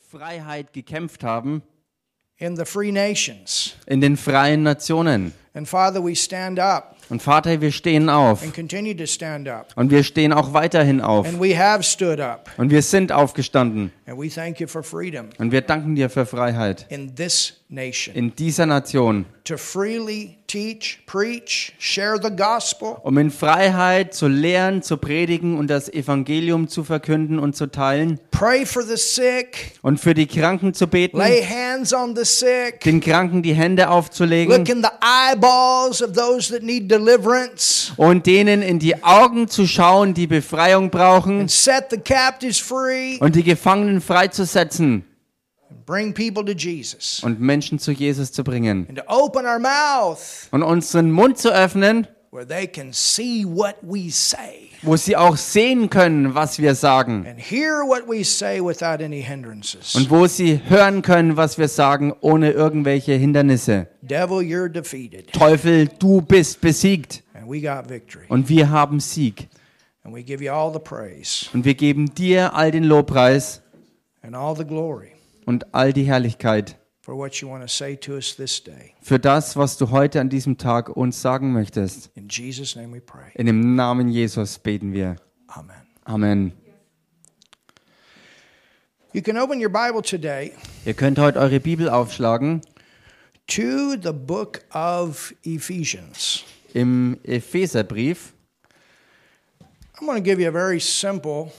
Freiheit gekämpft haben in the free nations. in den freien Nationen. And Father, we stand up Und Vater, wir stehen auf. and continue to stand up. und wir stehen auch weiterhin auf. And we have stood up. und wir sind aufgestanden. And we thank you for freedom und wir danken dir für Freiheit. in this nation. In dieser Nation, to freely teach, preach, share the gospel, um in Freiheit zu lehren, zu predigen und das Evangelium zu verkünden und zu teilen. Pray for the sick, und für die Kranken zu beten, lay hands on the sick, den Kranken die Hände aufzulegen. Look in the eyeballs of those that need deliverance, und denen in die Augen zu schauen, die Befreiung brauchen and set the captives free, und die Gefangenen freizusetzen and bring people to Jesus. und Menschen zu Jesus zu bringen And to open our mouth und unseren Mund zu öffnen, where they can see what we say wo sie auch sehen können, was wir sagen and hear what we say without any hindrances. und wo sie hören können, was wir sagen, ohne irgendwelche Hindernisse. Devil, you're defeated. Teufel, du bist besiegt And we got victory. und wir haben Sieg And we give you all the praise und wir geben dir all den Lobpreis and all the glory und all die Herrlichkeit for what you want to say to us this day. für das, was du heute an diesem Tag uns sagen möchtest. In Jesus' name we pray. In dem Namen Jesus beten wir. Amen. Amen. You can open your Bible today Ihr könnt heute eure Bibel aufschlagen to the book of Ephesians. im Epheserbrief. I'm going to give you a very simple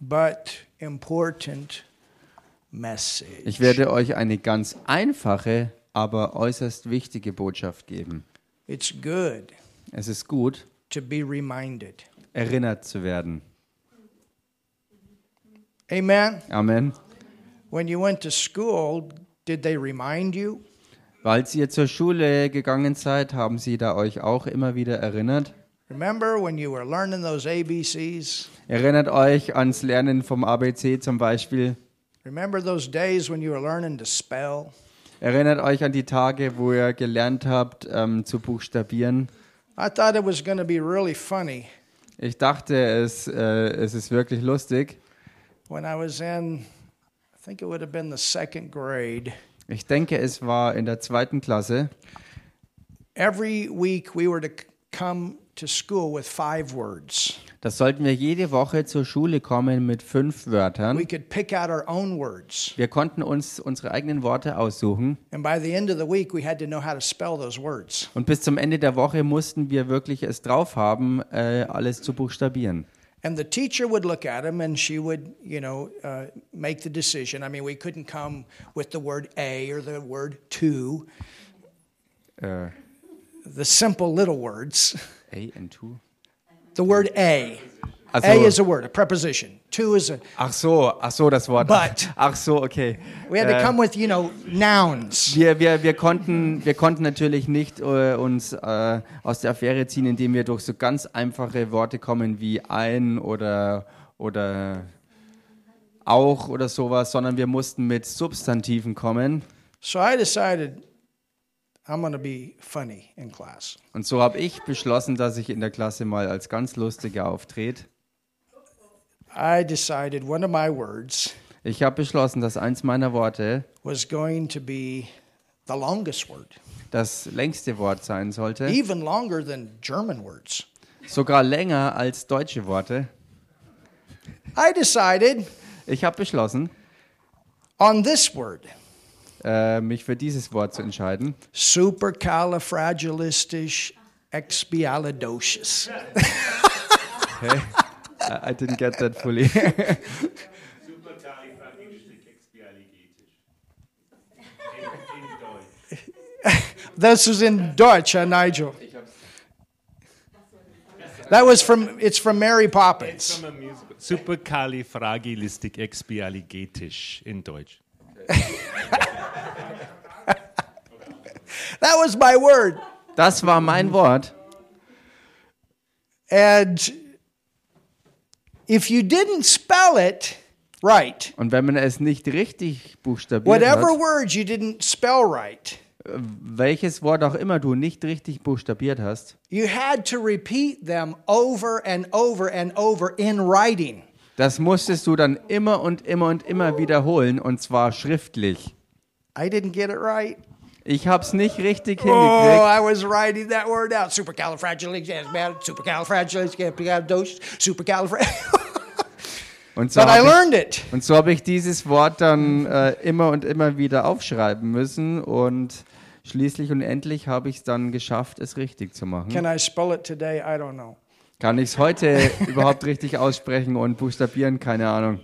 but important. Ich werde euch eine ganz einfache, aber äußerst wichtige Botschaft geben. It's good Es ist gut, to be reminded. erinnert zu werden. Amen. Amen. When you went to school, did they remind you? Als ihr zur Schule gegangen seid, haben sie da euch auch immer wieder erinnert. Remember when you were learning those ABCs? Erinnert euch ans Lernen vom ABC zum Beispiel. Remember those days when you were learning to spell? Erinnert euch an die Tage, wo ihr gelernt habt ähm, zu buchstabieren. I thought it was going to be really funny Ich dachte, es, äh, es ist wirklich lustig. when I was in, I think it would have been the second grade. Ich denke, es war in der zweiten Klasse. Every week we were to c- come to school with five words. Da sollten wir jede Woche zur Schule kommen mit fünf We Wörtern. could pick out our own words. Wir konnten uns unsere eigenen Worte aussuchen. And by the end of the week, we had to know how to spell those words. Und bis zum Ende der Woche mussten wir wirklich es drauf haben, äh, alles zu buchstabieren. And the teacher would look at them and she would, you know, uh, make the decision. I mean, we couldn't come with the word a or the word to, Äh, the simple little words. A and two. The word a. Also, A is a word, a preposition. To is a. ach so, ach so, das Wort. But. Ach so, okay. We had to Äh, come with, you know, nouns. wir, wir, wir, konnten, wir konnten natürlich nicht äh, uns äh, aus der Affäre ziehen, indem wir durch so ganz einfache Worte kommen wie ein oder, oder auch oder sowas, sondern wir mussten mit Substantiven kommen. So I decided I'm to be funny in class. Und so habe ich beschlossen, dass ich in der Klasse mal als ganz Lustiger auftrete. I decided one of my words Ich habe beschlossen, dass eins meiner Worte was going to be the longest word, das längste Wort sein sollte, even longer than German words. sogar länger als deutsche Worte. I decided Ich habe beschlossen, on this word, äh, mich für dieses Wort zu entscheiden. supercalifragilistic expialidocious. I, I didn't get that fully. This is in Dutch, huh, Nigel? That was from, it's from Mary Poppins. Supercalifragilisticexpialigetisch in Deutsch. That was my word. Das war mein Wort. And if you didn't spell it right, Und wenn man es nicht richtig buchstabiert whatever hat, words you didn't spell right, welches Wort auch immer du nicht richtig buchstabiert hast, you had to repeat them over and over and over in writing. Das musstest du dann immer und immer und immer wiederholen und zwar schriftlich. I didn't get it right. Ich hab's nicht richtig Oh, hingekriegt. I was writing that word out. Supercalifragilisticexpialidocious. Supercalifragilisticexpialidocious. Supercalifragilisticexpialidocious. Und so habe ich, und so hab ich dieses Wort dann äh, immer und immer wieder aufschreiben müssen und schließlich und endlich habe ich es dann geschafft, es richtig zu machen. Can I spell it today? I don't know. Kann ich es heute überhaupt richtig aussprechen und buchstabieren? Keine Ahnung.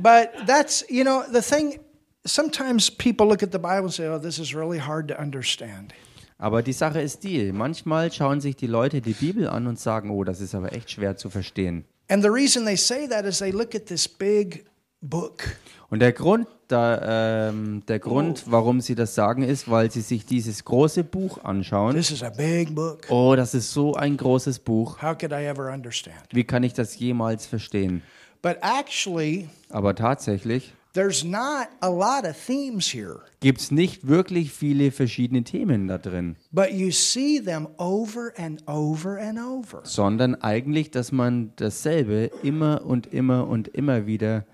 But that's, you know, the thing, sometimes people look at the Bible and say, oh, this is really hard to understand. Aber die Sache ist die, manchmal schauen sich die Leute die Bibel an und sagen, oh, das ist aber echt schwer zu verstehen. And the reason they say that is they look at this big book. Und der Grund, da, ähm, der Grund, warum sie das sagen, ist, weil sie sich dieses große Buch anschauen. This is a big book. Oh, das ist so ein großes Buch. How could I ever understand? Wie kann ich das jemals verstehen? But actually, Aber tatsächlich there's not a lot of themes here, gibt es nicht wirklich viele verschiedene Themen da drin, but you see them over and over and over. sondern eigentlich, dass man dasselbe immer und immer und immer wieder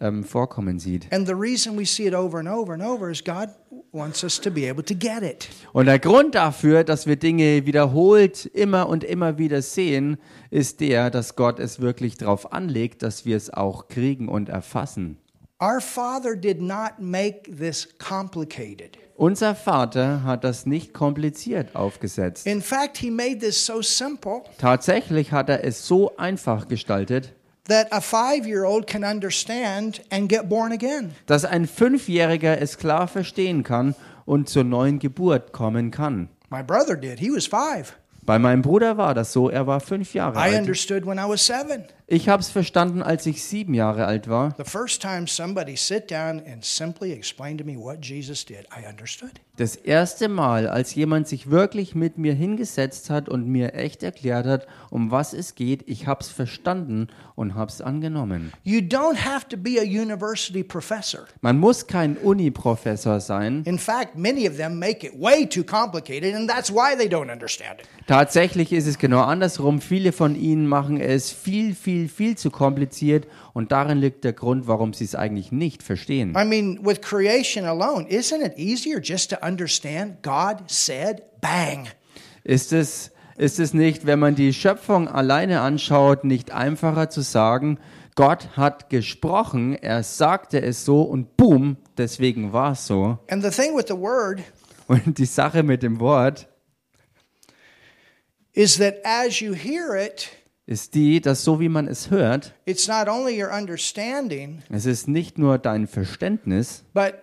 ähm, vorkommen sieht. And the reason we see it over and over and over is God wants us to be able to get it. Und der Grund dafür, dass wir Dinge wiederholt immer und immer wieder sehen, ist der, dass Gott es wirklich darauf anlegt, dass wir es auch kriegen und erfassen. Our Father did not make this complicated. Unser Vater hat das nicht kompliziert aufgesetzt. In fact, He made this so simple Tatsächlich hat er es so einfach gestaltet, that a five year old can understand and get born again. dass ein Fünfjähriger es klar verstehen kann und zur neuen Geburt kommen kann. My brother did. He was five. Bei meinem Bruder war das so, er war fünf Jahre I alt. understood when I was seven. Ich habe es verstanden, als ich sieben Jahre alt war. Das erste Mal, als jemand sich wirklich mit mir hingesetzt hat und mir echt erklärt hat, um was es geht, ich habe es verstanden und habe es angenommen. You don't have to be a university professor. Man muss kein Uni-Professor sein. In fact, many of them make it way too complicated, and that's why they don't understand it. Tatsächlich ist es genau andersrum. Viele von ihnen machen es viel, viel, viel zu kompliziert und darin liegt der Grund, warum sie es eigentlich nicht verstehen. I mean, with creation alone, isn't it easier just to understand God said, bang? Ist es, ist es nicht, wenn man die Schöpfung alleine anschaut, nicht einfacher zu sagen, Gott hat gesprochen, er sagte es so und boom, deswegen war es so. And the thing with the word Und die Sache mit dem Wort is that as you hear it, ist die, dass so wie man es hört, it's not only your understanding, es ist nicht nur dein Verständnis, but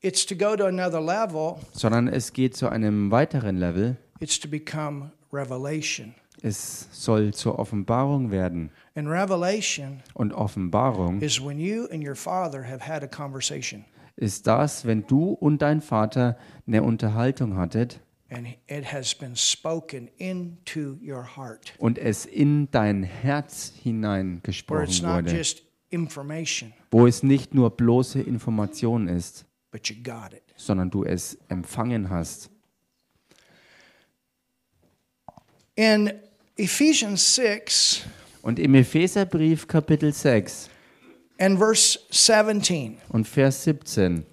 it's to go to another level, sondern es geht zu einem weiteren Level. it's to become revelation. Es soll zur Offenbarung werden. And revelation Und Offenbarung is when you and your father have had a conversation ist das, wenn du und dein Vater eine Unterhaltung hattet and it has been spoken into your heart, und es in dein Herz hineingesprochen it's not wurde, just information, wo es nicht nur bloße Information ist, but you got it. sondern du es empfangen hast. In Ephesians 6 Und im Epheserbrief Kapitel 6 and verse 17, und Vers 17,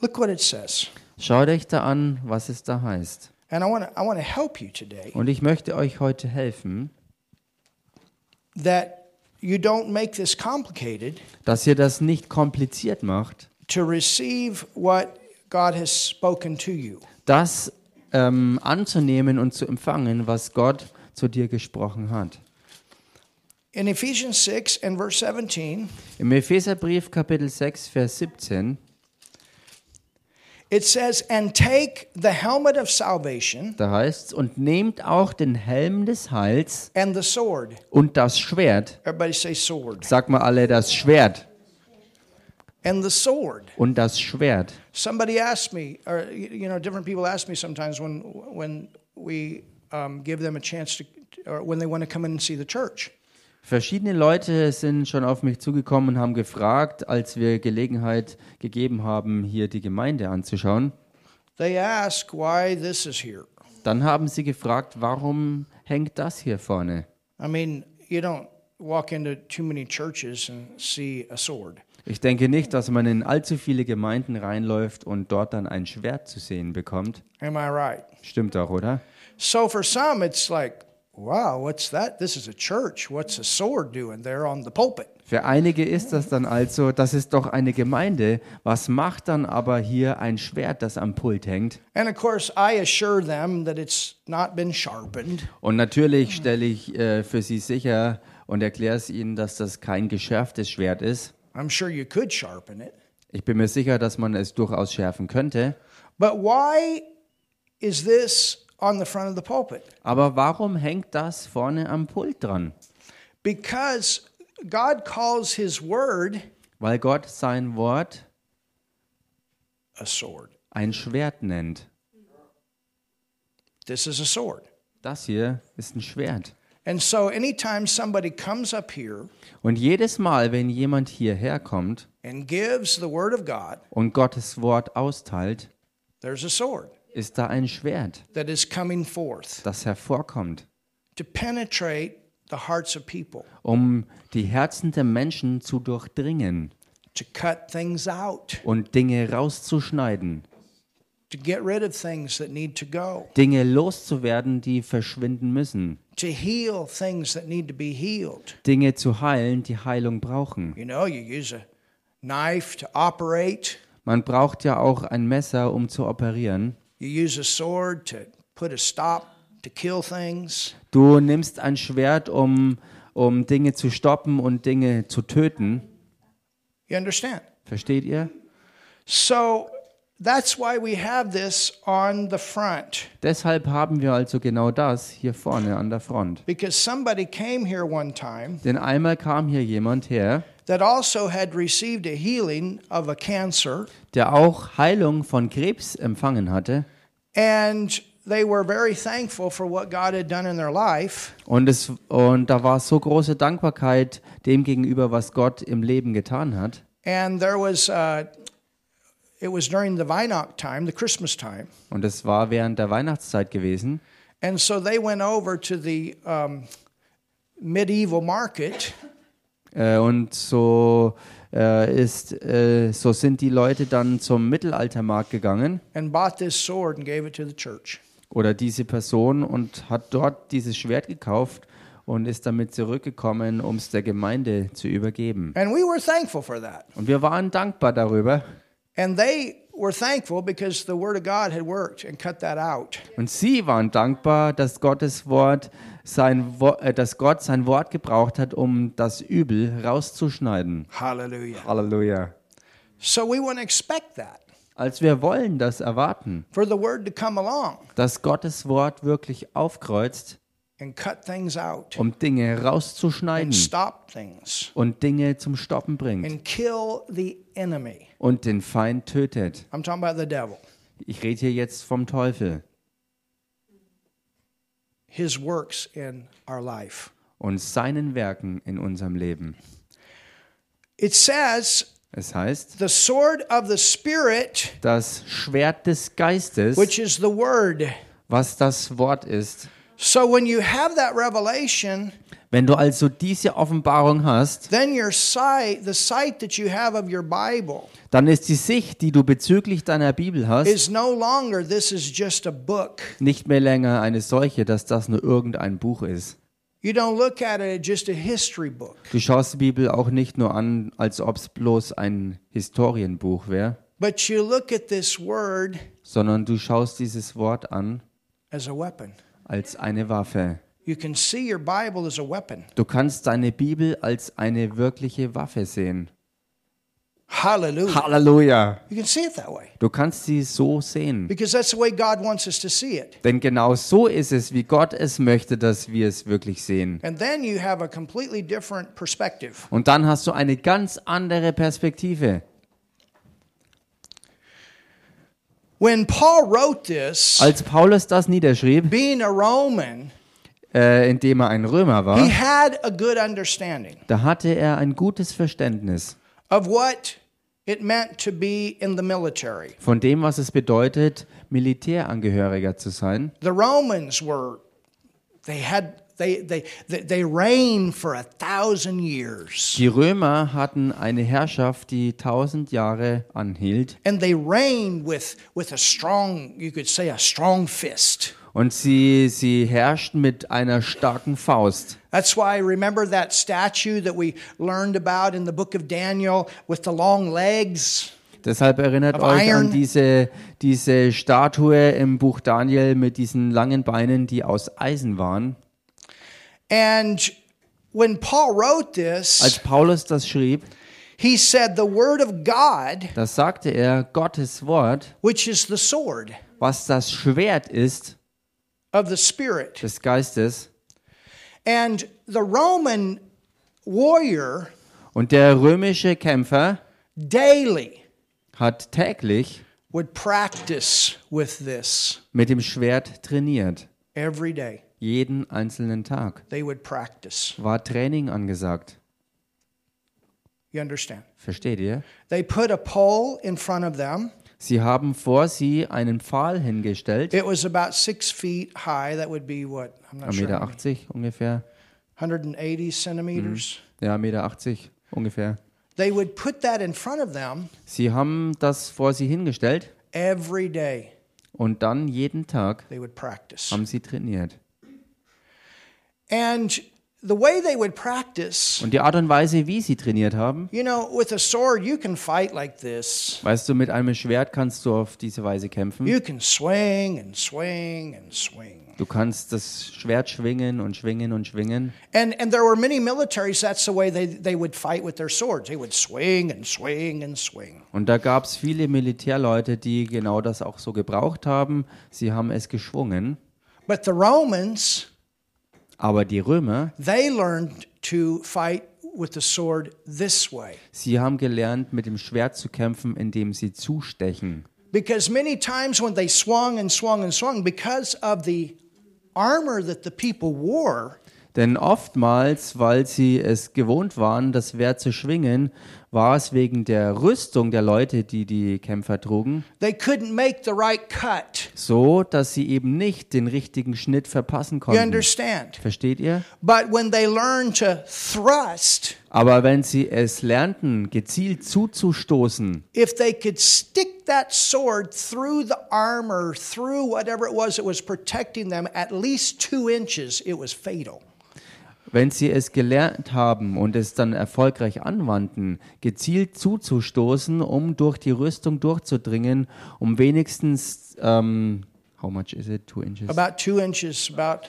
look what it says. Schaut euch da an, was es da heißt. And I want to I want to help you today Und ich möchte euch heute helfen, that you don't make this complicated dass ihr das nicht kompliziert macht, to receive what God has spoken to you. das ähm, anzunehmen und zu empfangen, was Gott zu dir gesprochen hat. In Ephesians 6 and verse 17, Im Epheserbrief Kapitel 6, Vers 17, it says, And take the helmet of salvation da heißt und nehmt auch den Helm des Heils and the sword. und das Schwert. Everybody say sword. Sag mal alle das Schwert And the sword. und das Schwert. Somebody asked me, or you know, different people ask me sometimes when when we um, give them a chance to, or when they want to come in and see the church. Verschiedene Leute sind schon auf mich zugekommen und haben gefragt, als wir Gelegenheit gegeben haben, hier die Gemeinde anzuschauen. Dann haben sie gefragt, warum hängt das hier vorne? I mean, you don't. walk into too many churches and see a sword. Ich denke nicht, dass man in allzu viele Gemeinden reinläuft und dort dann ein Schwert zu sehen bekommt. Am I right? Stimmt doch, oder? So for some, it's like, wow, what's that? This is a church. What's a sword doing there on the pulpit? Für einige ist das dann also, das ist doch eine Gemeinde. Was macht dann aber hier ein Schwert, das am Pult hängt? And of course, I assure them that it's not been sharpened. Und natürlich stelle ich äh, für sie sicher und erkläre es ihnen, dass das kein geschärftes Schwert ist. I'm sure you could sharpen it. Ich bin mir sicher, dass man es durchaus schärfen könnte. But why is this on the front of the pulpit? Aber warum hängt das vorne am Pult dran? Because God calls His word Weil Gott sein Wort a sword. ein Schwert nennt. This is a sword. Das hier ist ein Schwert. And so, anytime somebody comes up here Und jedes Mal, wenn jemand hierher kommt and gives the word of God, und Gottes Wort austeilt, there's a sword ist da ein Schwert, that is coming forth das hervorkommt, to penetrate the hearts of people, um die Herzen der Menschen zu durchdringen und Dinge rauszuschneiden, to get rid of things that need to go, Dinge loszuwerden, die verschwinden müssen, to heal things that need to be healed. Dinge zu heilen, die Heilung brauchen. You know, you use a knife to operate, Man braucht ja auch ein Messer, um zu operieren. You use a sword to put a stop to kill things. Du nimmst ein Schwert, um, um Dinge zu stoppen und Dinge zu töten. You understand? Versteht ihr? So that's why we have this on the front. Deshalb haben wir also genau das hier vorne an der Front. Because somebody came here one time Denn einmal kam hier jemand her, that also had received a healing of a cancer, der auch Heilung von Krebs empfangen hatte. and they were very thankful for what God had done in their life. Und, es, und da war so große Dankbarkeit dem gegenüber, was Gott im Leben getan hat. And there was, uh, it was during the Weihnacht time, the Christmas time. Und es war während der Weihnachtszeit gewesen. And so they went over to the um, medieval market Äh, und so, äh, ist, äh, so sind die Leute dann zum Mittelaltermarkt gegangen and bought this sword and gave it to the church. oder diese Person und hat dort dieses Schwert gekauft und ist damit zurückgekommen, um es der Gemeinde zu übergeben. And we were thankful for that. Und wir waren dankbar darüber. And they were thankful because the word of God had worked and cut that out. Und sie waren dankbar, dass Gottes Wort sein, Wo- äh, dass Gott sein Wort gebraucht hat, um das Übel rauszuschneiden. Hallelujah. Halleluja. So we want to expect that Als wir wollen das erwarten, for the word to come along dass Gottes Wort wirklich aufkreuzt, and cut things out um Dinge and rauszuschneiden stop things und Dinge zum Stoppen bringt and kill the enemy. und den Feind tötet. I'm talking about the devil. Ich rede hier jetzt vom Teufel His works in our life. und seinen Werken in unserem Leben. It says, Es heißt, the sword of the Spirit, das Schwert des Geistes, which is the word. was das Wort ist. So when you have that revelation, Wenn du also diese Offenbarung hast, then your sight, the sight that you have of your Bible, dann ist die Sicht, die du bezüglich deiner Bibel hast, is no longer this is just a book. nicht mehr länger eine solche, dass das nur irgendein Buch ist. You don't look at it as just a history book, Du schaust die Bibel auch nicht nur an, als ob es bloß ein Historienbuch wäre, but you look at this word sondern du schaust dieses Wort an as a weapon. Als eine Waffe. Du kannst deine Bibel als eine wirkliche Waffe sehen. Halleluja! Way Du kannst sie so sehen. Denn genau so ist es, wie Gott es möchte, dass wir es wirklich sehen. Und dann hast du eine ganz andere Perspektive. When Paul wrote this, Als Paulus das niederschrieb, being a Roman, äh, indem er ein Römer he war, had a good understanding da hatte er ein gutes Verständnis of what it meant to be in the military. von dem, was es bedeutet, Militärangehöriger zu sein. The Romans were, they had they, they, they, they reigned for a thousand years. Die Römer hatten eine Herrschaft, die tausend Jahre anhielt. And they reigned with, with a strong, you could say, a strong fist. Und sie, sie herrschten mit einer starken Faust. That's why remember that statue that we learned about in the book of Daniel with the long legs? Deshalb erinnert Of euch iron. an diese, diese Statue im Buch Daniel mit diesen langen Beinen, die aus Eisen waren. And when Paul wrote Als this, Paulus das schrieb, he said, The word of God, da sagte er, Gottes Wort, which is the sword was das Schwert ist of the Spirit. des Geistes. And the Roman warrior Und der römische Kämpfer daily hat täglich would practice with this mit dem Schwert trainiert. every day. Jeden einzelnen Tag. War Training angesagt. Versteht ihr? They put a pole in front of them. Sie haben vor sie einen Pfahl hingestellt, It was about six feet high. That would be what? I'm not 1,80 sure. Meter how many. 80 ungefähr. 180 centimeters. Ja, 1,80 Meter 80 ungefähr. They would put that in front of them Sie haben das vor sie hingestellt every day. und dann jeden Tag haben sie trainiert. And the way they would practice, Und die Art und Weise, wie sie trainiert haben, you know, with a sword, you can fight like this. weißt du, mit einem Schwert kannst du auf diese Weise kämpfen. You can swing and swing and swing. Du kannst das Schwert schwingen und schwingen und schwingen. And, and there were many militaries, that's the way they, they would fight with their swords. They would swing and swing and swing. Und da gab es viele Militärleute, die genau das auch so gebraucht haben. Sie haben es geschwungen. But the Romans, Aber die Römer, they learned to fight with the sword this way. sie haben gelernt, mit dem Schwert zu kämpfen, indem sie zustechen. Because many times when they swung and swung and swung, because of the armor that the people wore, Denn oftmals, weil sie es gewohnt waren, das Schwert zu schwingen, war es wegen der Rüstung der Leute, die die Kämpfer trugen, they couldn't make the right cut. so, dass sie eben nicht den richtigen Schnitt verpassen You konnten. understand? Versteht ihr? But when they learned to thrust, Aber wenn sie es lernten, gezielt zuzustoßen, if they could stick that sword through the armor, through whatever it was that was protecting them, at least two inches, it was fatal. Wenn sie es gelernt haben und es dann erfolgreich anwandten, gezielt zuzustoßen, um durch die Rüstung durchzudringen, um wenigstens, ähm, how much is it? Two inches? About two inches, about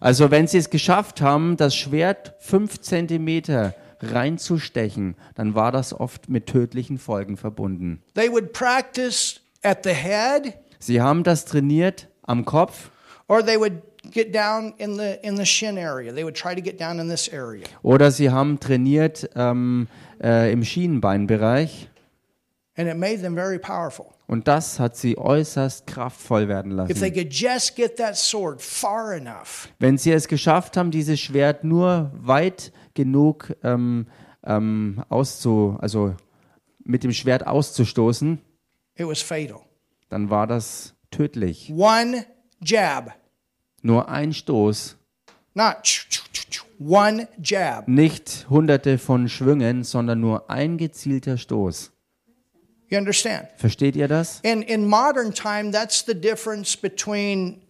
Also wenn sie es geschafft haben, das Schwert fünf Zentimeter reinzustechen, dann war das oft mit tödlichen Folgen verbunden. they would practice at the head Sie haben das trainiert am Kopf or they would get down in the in the shin area. They would try to get down in this area. oder sie haben trainiert ähm, äh, im Schienenbeinbereich And it made them very powerful. und das hat sie äußerst kraftvoll werden If they lassen. could just get that sword far enough, Wenn sie es geschafft haben, dieses Schwert nur weit genug ähm, ähm, auszu, also mit dem Schwert auszustoßen, it was fatal. dann war das tödlich. One jab, Nur ein Stoß, one jab. nicht hunderte von Schwüngen, sondern nur ein gezielter Stoß. You understand? Versteht ihr das? In in modern time, that's the difference between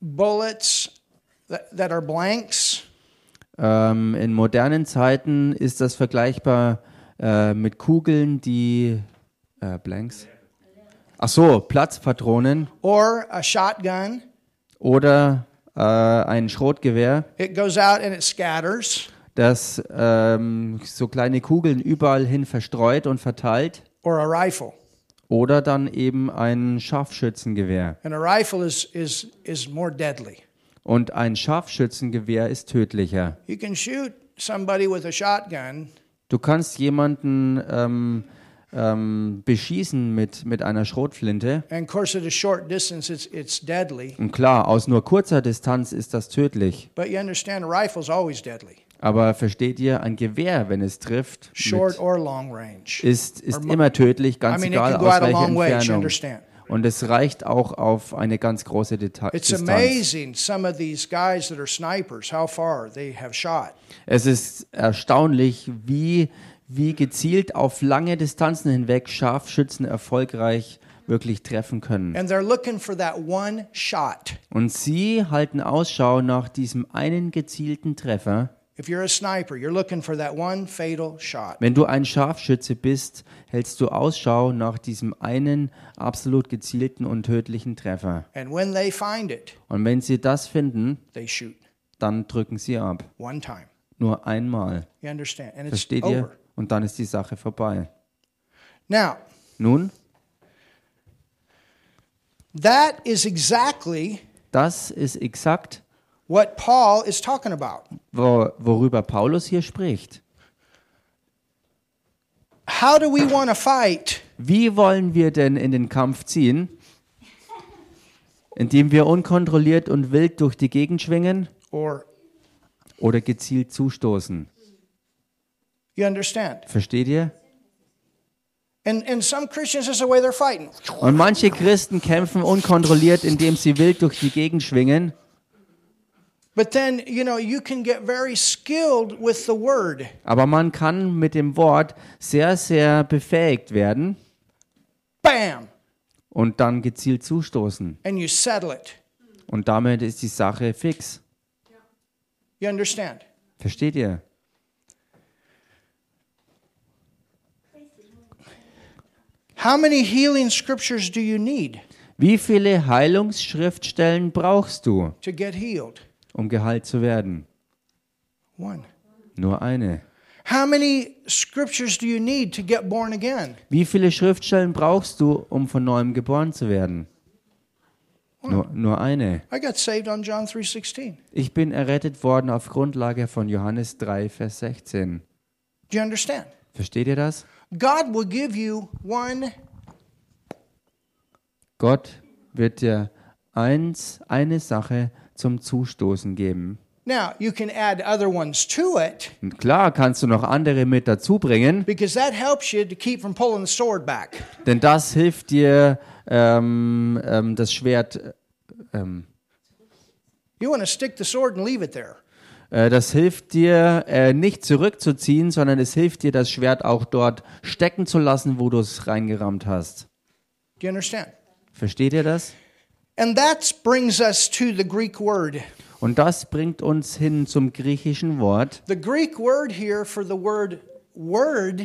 bullets that, that are blanks Ähm, in modernen Zeiten ist das vergleichbar äh, mit Kugeln, die äh, Blanks. Ach so, Platzpatronen or a shotgun. Oder äh, ein Schrotgewehr, It goes out and it scatters. das ähm, so kleine Kugeln überall hin verstreut und verteilt. Or a rifle. Oder dann eben ein Scharfschützengewehr. And a rifle is, is, is more deadly. Und ein Scharfschützengewehr ist tödlicher. You can shoot somebody with a shotgun, Du kannst jemanden ähm, ähm, beschießen mit, mit einer Schrotflinte. distance, it's, it's. Und klar, aus nur kurzer Distanz ist das tödlich. Aber versteht ihr, ein Gewehr, wenn es trifft, mit, ist, ist immer tödlich, I ganz mean, egal aus welcher Entfernung. Und es reicht auch auf eine ganz große Deta Distanz. Es ist erstaunlich, wie, wie gezielt auf lange Distanzen hinweg Scharfschützen erfolgreich wirklich treffen können. Und sie halten Ausschau nach diesem einen gezielten Treffer. Wenn du ein Scharfschütze bist, hältst du Ausschau nach diesem einen absolut gezielten und tödlichen Treffer. Und wenn sie das finden, dann drücken sie ab. Nur einmal. Versteht ihr? Und dann ist die Sache vorbei. Now, Nun, that is exactly das ist exakt, what Paul is talking about. wo, worüber Paulus hier spricht. How do we want to fight? Wie wollen wir denn in den Kampf ziehen? Indem wir unkontrolliert und wild durch die Gegend schwingen Or, oder gezielt zustoßen? You understand? Versteht ihr? Und manche Christen kämpfen unkontrolliert, indem sie wild durch die Gegend schwingen. But then, you know, you can get very skilled with the word. Aber man kann mit dem Wort sehr, sehr befähigt werden Bam! und dann gezielt zustoßen. And you settle it. Und damit ist die Sache fix. You understand? Versteht ihr? How many healing scriptures do you need Wie viele Heilungsschriftstellen brauchst du, to get healed? um geheilt zu werden? One. Nur eine. How many scriptures do you need to get born again? Wie viele Schriftstellen brauchst du, um von neuem geboren zu werden? Nur, nur eine. I got saved on John 3:16. Ich bin errettet worden auf Grundlage von Johannes 3, Vers 16. Do you understand? Versteht ihr das? God will give you one Gott wird dir eins, eine Sache zum Zustoßen geben. Now, you can add other ones to it Und klar kannst du noch andere mit dazu bringen, because that helps you to keep from pulling the sword back. denn das hilft dir, ähm, ähm, das Schwert, ähm, You want to stick the sword and leave it there. Äh, das hilft dir äh, nicht zurückzuziehen, sondern es hilft dir, das Schwert auch dort stecken zu lassen, wo du es reingerammt hast. Do you understand? Versteht ihr das? And that brings us to the Greek word. Und das bringt uns hin zum griechischen Wort, The Greek word here for the word word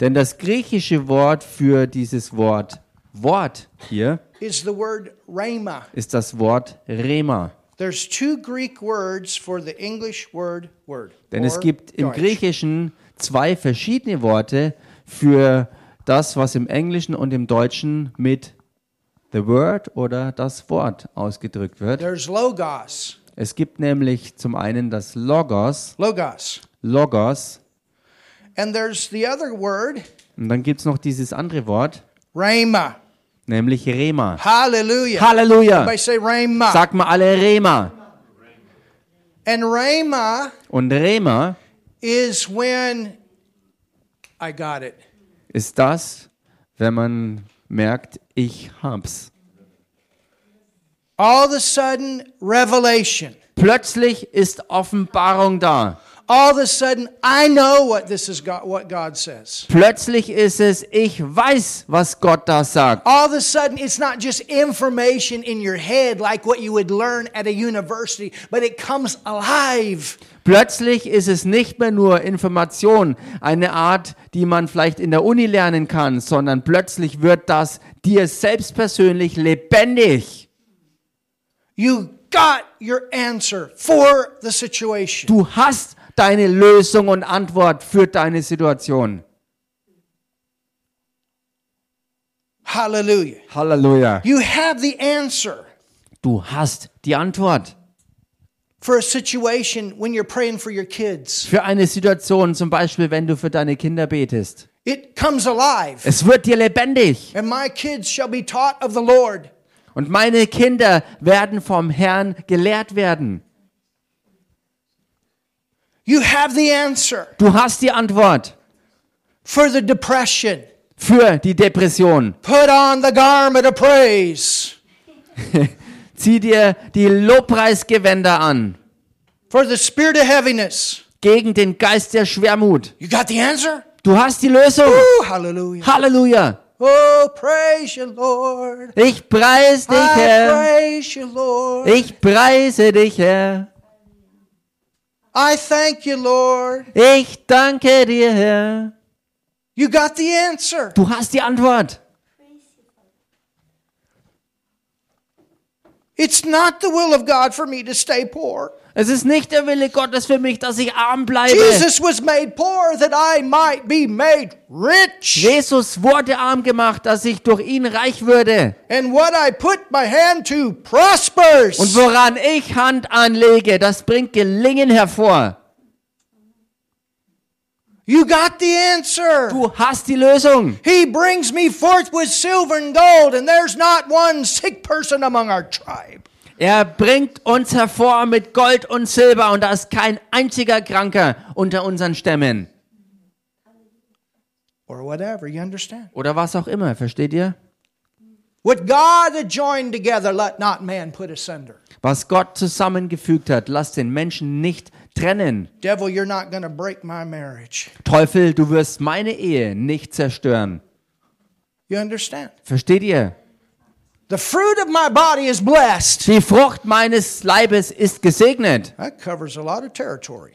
denn das griechische Wort für dieses Wort Wort hier is the word rhema. ist das Wort Rema. There's two Greek words for the English word word. Denn es gibt im. Griechischen zwei verschiedene Worte für das, was im Englischen und im Deutschen mit the word oder das Wort ausgedrückt wird. There's logos. Es gibt nämlich zum einen das Logos, Logos. Logos, And there's the other word, und dann gibt es noch dieses andere Wort, rhema. Nämlich Rema. Hallelujah. Halleluja! Rhema. Sag mal alle Rema. And rhema Und Rema is when I got it. ist das, wenn man merkt, ich hab's. All of a sudden, revelation. Plötzlich ist Offenbarung da. All of a sudden, I know what this is God, what God says. Plötzlich ist es, ich weiß, was Gott da sagt. All of a sudden, it's not just information in your head like what you would learn at a university, but it comes alive. Plötzlich ist es nicht mehr nur Information, eine Art, die man vielleicht in der Uni lernen kann, sondern plötzlich wird das dir selbst persönlich lebendig. You got your answer for the situation. Du hast deine Lösung und Antwort für deine Situation. Hallelujah. Halleluja. You have the answer Du hast die Antwort for a situation when you're praying for your kids. für eine Situation, zum Beispiel wenn du für deine Kinder betest. It comes alive. Es wird dir lebendig. And my kids shall be taught of the Lord. Und meine Kinder werden vom Herrn gelehrt werden. You have the answer Du hast die Antwort for the depression. für die Depression. Put on the garment of praise. Zieh dir die Lobpreisgewänder an For the spirit of heaviness. gegen den Geist der Schwermut. You got the answer? Du hast die Lösung. Woo, hallelujah. Halleluja. Oh, praise you, Lord. Ich preise dich, I Herr. praise you, Lord. Ich preise dich, Herr. I thank you, Lord. Ich danke dir, Herr. You got the answer. Du hast die Antwort. It's not the will of God for me to stay poor. Es ist nicht der Wille Gottes für mich, dass ich arm bleibe. Jesus was made poor that I might be made rich. Jesus wurde arm gemacht, dass ich durch ihn reich würde. And what I put my hand to prospers. Und woran ich Hand anlege, das bringt Gelingen hervor. You got the answer. Du hast die Lösung. He brings me forth with silver and gold, and there's not one sick person among our tribe. Er bringt uns hervor mit Gold und Silber und da ist kein einziger Kranker unter unseren Stämmen. Or whatever, you understand? Oder was auch immer, versteht ihr? What God had joined together, let not man put asunder. Was Gott zusammengefügt hat, lass den Menschen nicht trennen. Devil, you're not to break my marriage. Teufel, du wirst meine Ehe nicht zerstören. You understand? Versteht ihr? The fruit of my body is blessed. Die Frucht meines Leibes ist gesegnet. That covers a lot of territory.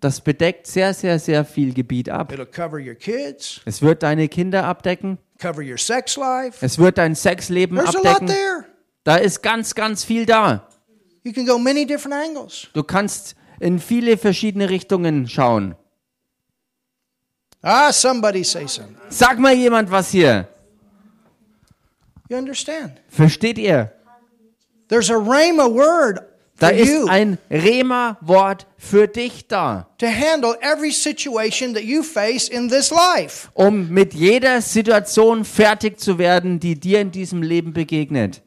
Das bedeckt sehr, sehr, sehr viel Gebiet ab. It'll cover your kids, Es wird deine Kinder abdecken. cover your sex life. Es wird dein Sexleben There's a lot abdecken. there. Da ist ganz, ganz viel da. You can go many different angles. Du kannst in viele verschiedene Richtungen schauen. Ah, somebody say something. Sag mal jemand was hier. You understand? Versteht ihr? There's a rhema word Da ist ein Rema-Wort für dich da, to handle every situation that you face in this life. um mit jeder Situation fertig zu werden, die dir in diesem Leben begegnet.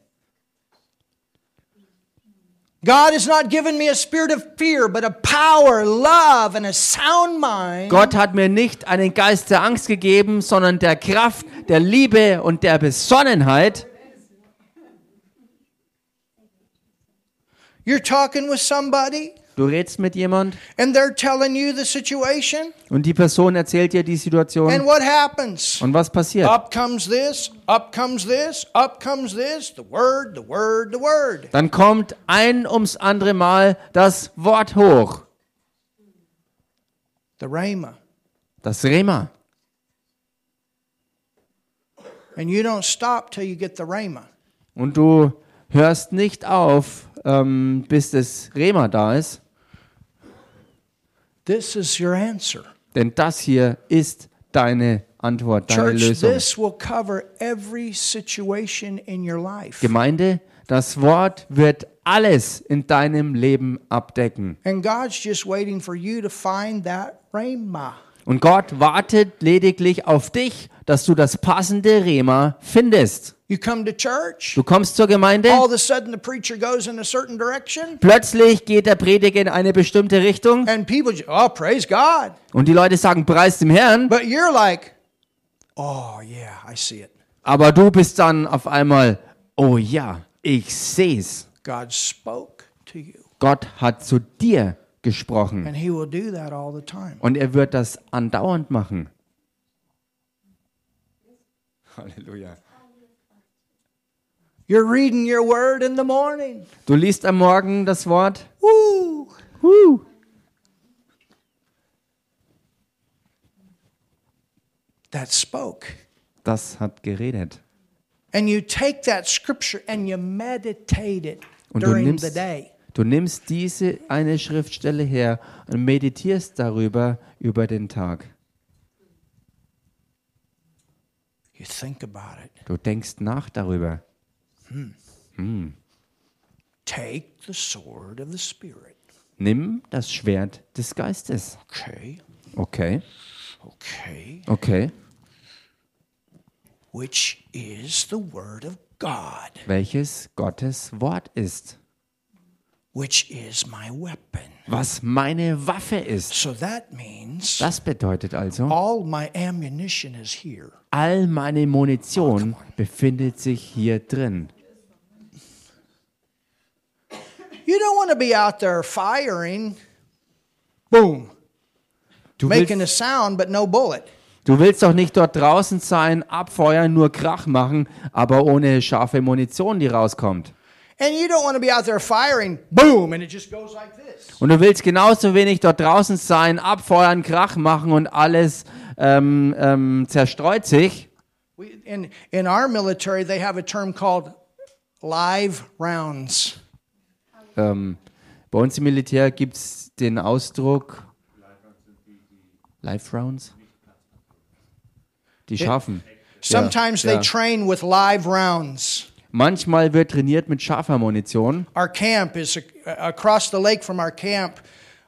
God has not given me a spirit of fear, but of power, love, and a sound mind. Gott hat mir nicht einen Geist der Angst gegeben, sondern der Kraft, der Liebe und der Besonnenheit. You're talking with somebody, Du redest mit jemand and they're telling you the situation, und die Person erzählt dir die and Situation. what happens? Und was passiert? Up comes this, up comes this, up comes this, the word, the word, the word. Dann kommt ein ums andere Mal das Wort hoch. The rhema. Das Rema. And you don't stop till you get the rhema. Und du hörst nicht auf, ähm, bis das Rema da ist. This is your answer. Denn das hier ist deine Antwort, deine Church, Lösung. this will cover every situation in your life. Gemeinde, das Wort wird alles in deinem Leben abdecken. And God's just waiting for you to find that rhema. Und Gott wartet lediglich auf dich, dass du das passende Rema findest. You come to church, Du kommst zur Gemeinde, all of a sudden the preacher goes in a certain direction, plötzlich geht der Prediger in eine bestimmte Richtung and people, ju- oh, praise God. und die Leute sagen, preis dem Herrn, But you're like, oh, yeah, I see it. aber du bist dann auf einmal, oh ja, ich seh's. God spoke to you. Gott hat zu dir gesprochen And He will do that all the time. und er wird das andauernd machen. Halleluja. You're reading your word in the morning. Du liest am Morgen das Wort. Woo! That spoke. Das hat geredet. And you take that scripture and you meditate it Und du during nimmst, the day. Du nimmst diese eine Schriftstelle her und meditierst darüber über den Tag. You think about it. Du denkst nach darüber. Take the sword of the Spirit. Nimm das Schwert des Geistes. Okay, Okay, okay. okay. Which is the word of God. Welches Gottes Wort ist. Which is my weapon. was meine Waffe ist. So that means Das bedeutet also, all my ammunition is here. all meine Munition befindet sich hier drin. You don't want to be out there firing, boom, Du making willst, a sound, but no bullet. du willst doch nicht dort draußen sein, abfeuern, nur Krach machen, aber ohne scharfe Munition, die rauskommt. And you don't want to be out there firing, boom, and it just goes like this. Und du willst genauso wenig dort draußen sein, abfeuern, Krach machen und alles ähm, ähm, zerstreut sich. In, in our military, they have a term called live rounds. Ähm, bei uns im Militär gibt es den Ausdruck Live Rounds. Die scharfen. Sometimes ja, they ja. train with live rounds. Manchmal wird trainiert mit scharfer Munition. Our camp is ac- across the lake from our camp.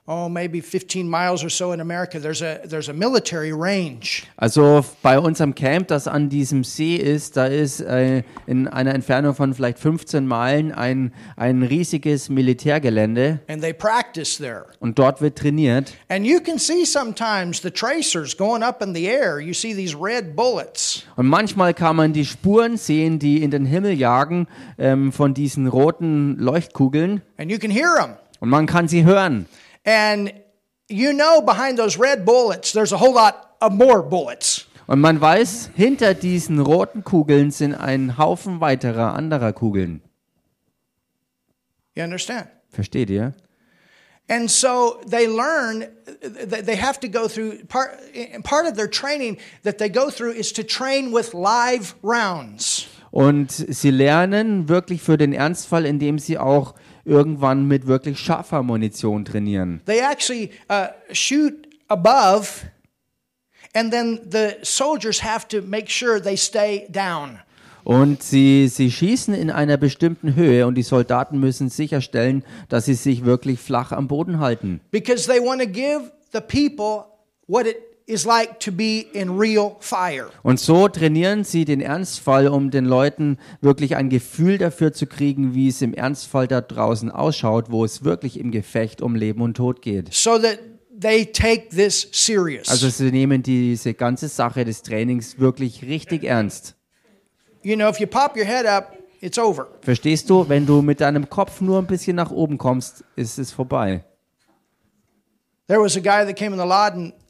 Oh, maybe 15 miles or so in America. There's a there's a military range, Also bei unserem Camp, das an diesem See ist, da ist äh, in einer Entfernung von vielleicht 15 Meilen ein, ein riesiges Militärgelände and they practice there. und dort wird trainiert. And you can see sometimes the tracers going up in the air. You see these red bullets. Und manchmal kann man die Spuren sehen, die in den Himmel jagen ähm, von diesen roten Leuchtkugeln and you can hear them. und man kann sie hören. And you know behind those red bullets, there's a whole lot of more bullets. Und man weiß, hinter diesen roten Kugeln sind ein Haufen weiterer anderer Kugeln. You understand? Versteht ihr? And so they learn, they they have to go through, part, part of their training that they go through is to train with live rounds. Und sie lernen wirklich für den Ernstfall, indem sie auch irgendwann mit wirklich scharfer Munition trainieren. They actually uh, shoot above, and then the soldiers have to make sure they stay down. Und sie, sie schießen in einer bestimmten Höhe und die Soldaten müssen sicherstellen, dass sie sich wirklich flach am Boden halten. because they want to give the people what it is like to be in real fire. Und so trainieren sie den Ernstfall, um den Leuten wirklich ein Gefühl dafür zu kriegen, wie es im Ernstfall da draußen ausschaut, wo es wirklich im Gefecht um Leben und Tod geht. So that they take this serious. Also sie nehmen diese ganze Sache des Trainings wirklich richtig ernst. you know, if you pop your head up, it's over. Verstehst du, wenn du mit deinem Kopf nur ein bisschen nach oben kommst, ist es vorbei. There was a guy that came in the Laden a couple weeks ago.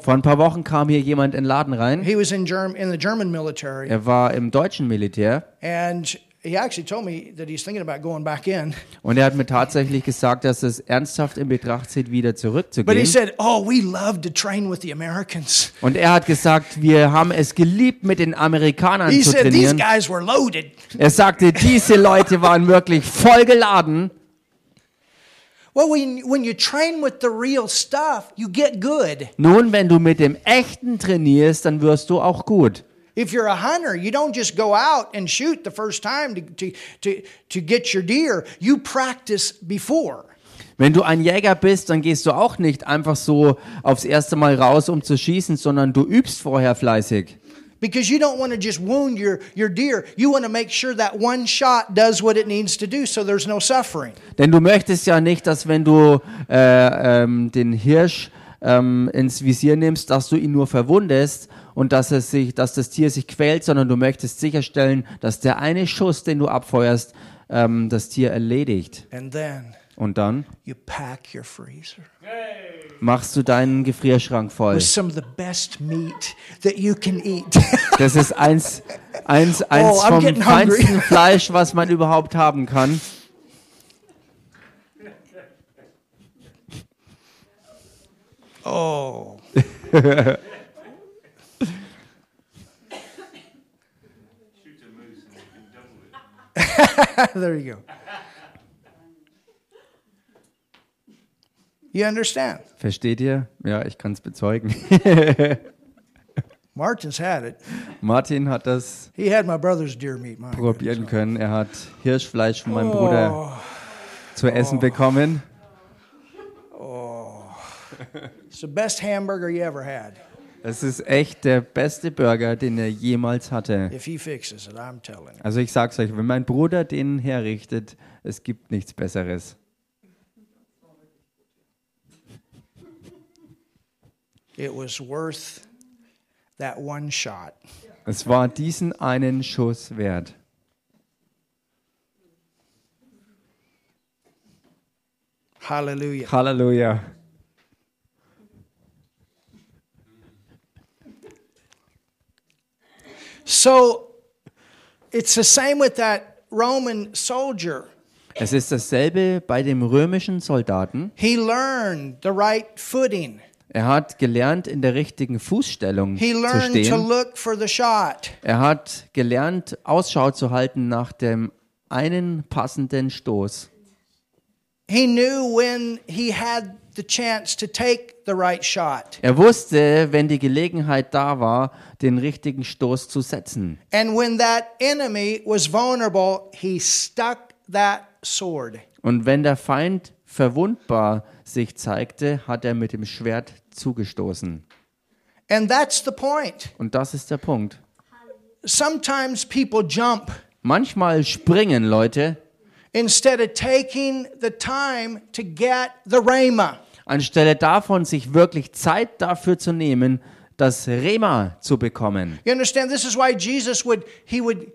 Vor ein paar Wochen kam hier jemand in den Laden rein. He was in Germ- in the German military, Er war im deutschen Militär and he actually told me that he's thinking about going back in. und er hat mir tatsächlich gesagt, dass es ernsthaft in Betracht zieht, wieder But he zurückzugehen. said, "Oh, we love to train with the Americans." Und er hat gesagt, wir haben es geliebt, mit den Amerikanern He zu said these trainieren. guys were loaded. Er sagte, diese Leute waren wirklich voll geladen. Well, when when you train with the real stuff, you get good. Nun, wenn du mit dem Echten trainierst, dann wirst du auch gut. If you're a hunter, you don't just go out and shoot the first time to, to, to, to get your deer. You practice before. Wenn du ein Jäger bist, dann gehst du auch nicht einfach so aufs erste Mal raus, um zu schießen, sondern du übst vorher fleißig. Because you don't want to just wound your, your deer. You want to make sure that one shot does what it needs to do so there's no suffering. Denn du möchtest ja nicht, dass wenn du äh, ähm, den Hirsch ähm, ins Visier nimmst, dass du ihn nur verwundest und dass, es sich, dass das Tier sich quält, sondern du möchtest sicherstellen, dass der eine Schuss, den du abfeuerst, ähm, das Tier erledigt. And then Und dann you pack your freezer machst du deinen Gefrierschrank voll. with some of the best meat that you can eat. Das ist eins, eins, eins Oh, I'm vom feinsten Fleisch, was man überhaupt haben kann. oh. there you go. You understand? Versteht ihr? Ja, ich kann es bezeugen. Martin's had it. Martin hat das He had my brother's deer meat. My probieren können. Er hat Hirschfleisch von meinem Bruder zu essen bekommen. It's the best hamburger you ever had. Es ist echt der beste Burger, den er jemals hatte. If he fixes it, I'm telling you. Also ich sag's euch, wenn mein Bruder den herrichtet, es gibt nichts Besseres. It was worth that one shot. Es war diesen einen Schuss wert. Hallelujah. Halleluja. So it's the same with that Roman soldier. Es ist dasselbe bei dem römischen Soldaten. He learned the right footing. Er hat gelernt, in der richtigen Fußstellung He zu learned to stehen. look for the shot. Er hat gelernt, Ausschau zu halten nach dem einen passenden Stoß. He knew when he had the chance to take the right shot. Er wusste, wenn die Gelegenheit da war, den richtigen Stoß zu setzen. And when that enemy was vulnerable, he stuck that sword. Und wenn der Feind verwundbar sich zeigte, hat er mit dem Schwert zugestoßen. And that's the point. Und das ist der Punkt. Sometimes people jump Manchmal springen Leute, instead of taking the time to get the rhema. anstelle davon, sich wirklich Zeit dafür zu nehmen, das Rema zu bekommen. You understand? This is why Jesus would he would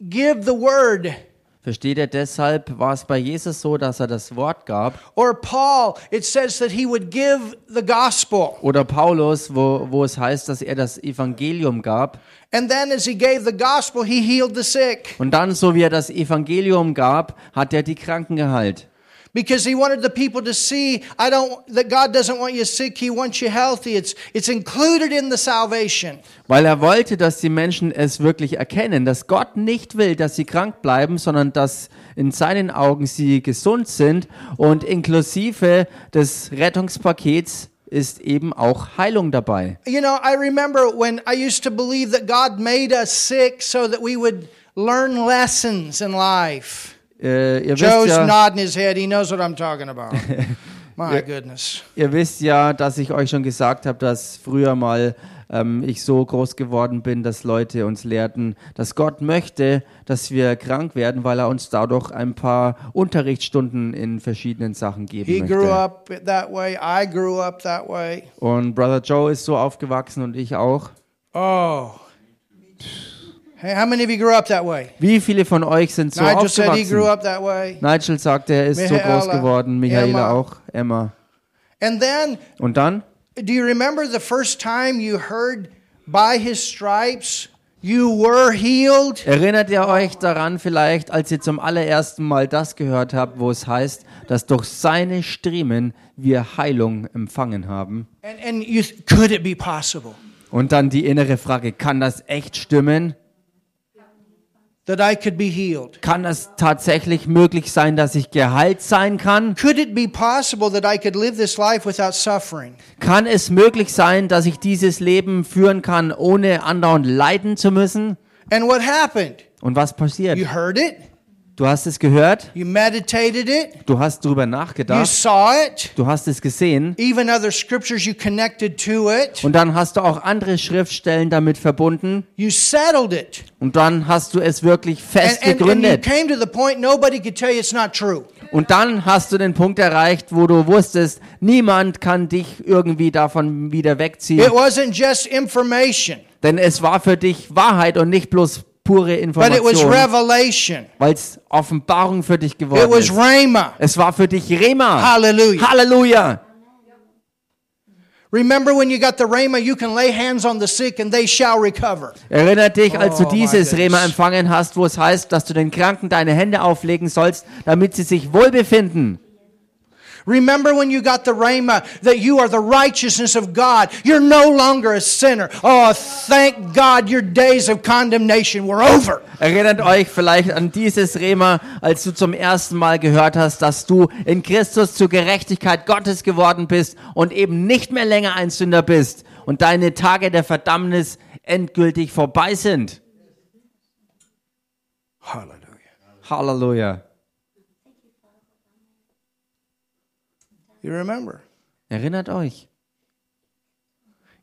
give the word. Versteht ihr, deshalb war es bei Jesus so, dass er das Wort gab. Or Paul, it says that he would give the gospel. Oder Paulus, wo, wo es heißt, dass er das Evangelium gab. And then as he gave the gospel, he healed the sick. Und dann, so wie er das Evangelium gab, hat er die Kranken geheilt. Because he wanted the people to see, I don't that God doesn't want you sick, he wants you healthy. It's it's included in the salvation. Weil er wollte, dass die Menschen es wirklich erkennen, dass Gott nicht will, dass sie krank bleiben, sondern dass in seinen Augen sie gesund sind. Und inklusive des Rettungspakets ist eben auch Heilung dabei. You know, I remember when I used to believe that God made us sick so that we would learn lessons in life. Äh, ihr, wisst Joe's ja, nodding his head. He knows what I'm talking about. My goodness. ihr wisst ja, dass ich euch schon gesagt habe, dass früher mal ähm, ich so groß geworden bin, dass Leute uns lehrten, dass Gott möchte, dass wir krank werden, weil er uns dadurch ein paar Unterrichtsstunden in verschiedenen Sachen geben He grew möchte. up that way. I grew up that way. Und Brother Joe ist so aufgewachsen und ich auch. Oh. Hey, how many of you grew up that way? Wie viele von euch sind so Nigel said he grew aufgewachsen? up that way. Nigel sagte, er ist so Michaela, groß geworden, Michaela Emma. auch, Emma. And then, Und dann, do you remember the first time you heard by his stripes you were healed? erinnert ihr euch daran vielleicht, als ihr zum allerersten Mal das gehört habt, wo es heißt, dass durch seine Striemen wir Heilung empfangen haben? And, and you, could it be possible Und dann die innere Frage, kann das echt stimmen? That I could be healed? Kann es tatsächlich möglich sein, dass ich geheilt sein kann? Could it be possible that I could live this life without suffering? Kann es möglich sein, dass ich dieses Leben führen kann, ohne andauernd leiden zu müssen? And what happened? Und was passiert? You heard it, Du hast es gehört, you meditated it, du hast drüber you nachgedacht, saw it, du hast es gesehen. Even other scriptures you connected to it, und dann hast du auch andere Schriftstellen damit verbunden. You settled it. und dann hast du es wirklich fest you gegründet. came to the point nobody could tell you it's not true. Und dann hast du den Punkt erreicht, wo du wusstest, niemand kann dich irgendwie davon wieder It wegziehen, wasn't just information, denn es war für dich Wahrheit und nicht bloß pure Information, revelation. weil es Offenbarung für dich It geworden was ist. Es war für dich Rema. Hallelujah. Halleluja. Remember when you got the rhema, you can lay hands on the sick and they shall recover. Erinnert dich, als du Oh, dieses. Rema empfangen hast, wo es heißt, dass du den Kranken deine Hände auflegen sollst, damit sie sich wohlbefinden. Remember when you got the rhema that you are the righteousness of God. You're no longer a sinner. Oh, thank God your days of condemnation were over. Erinnert euch vielleicht an dieses Rema, als du zum ersten Mal gehört hast, dass du in Christus zur Gerechtigkeit Gottes geworden bist und eben nicht mehr länger ein Sünder bist und deine Tage der Verdammnis endgültig vorbei sind. Hallelujah. Halleluja. You remember? Erinnert euch.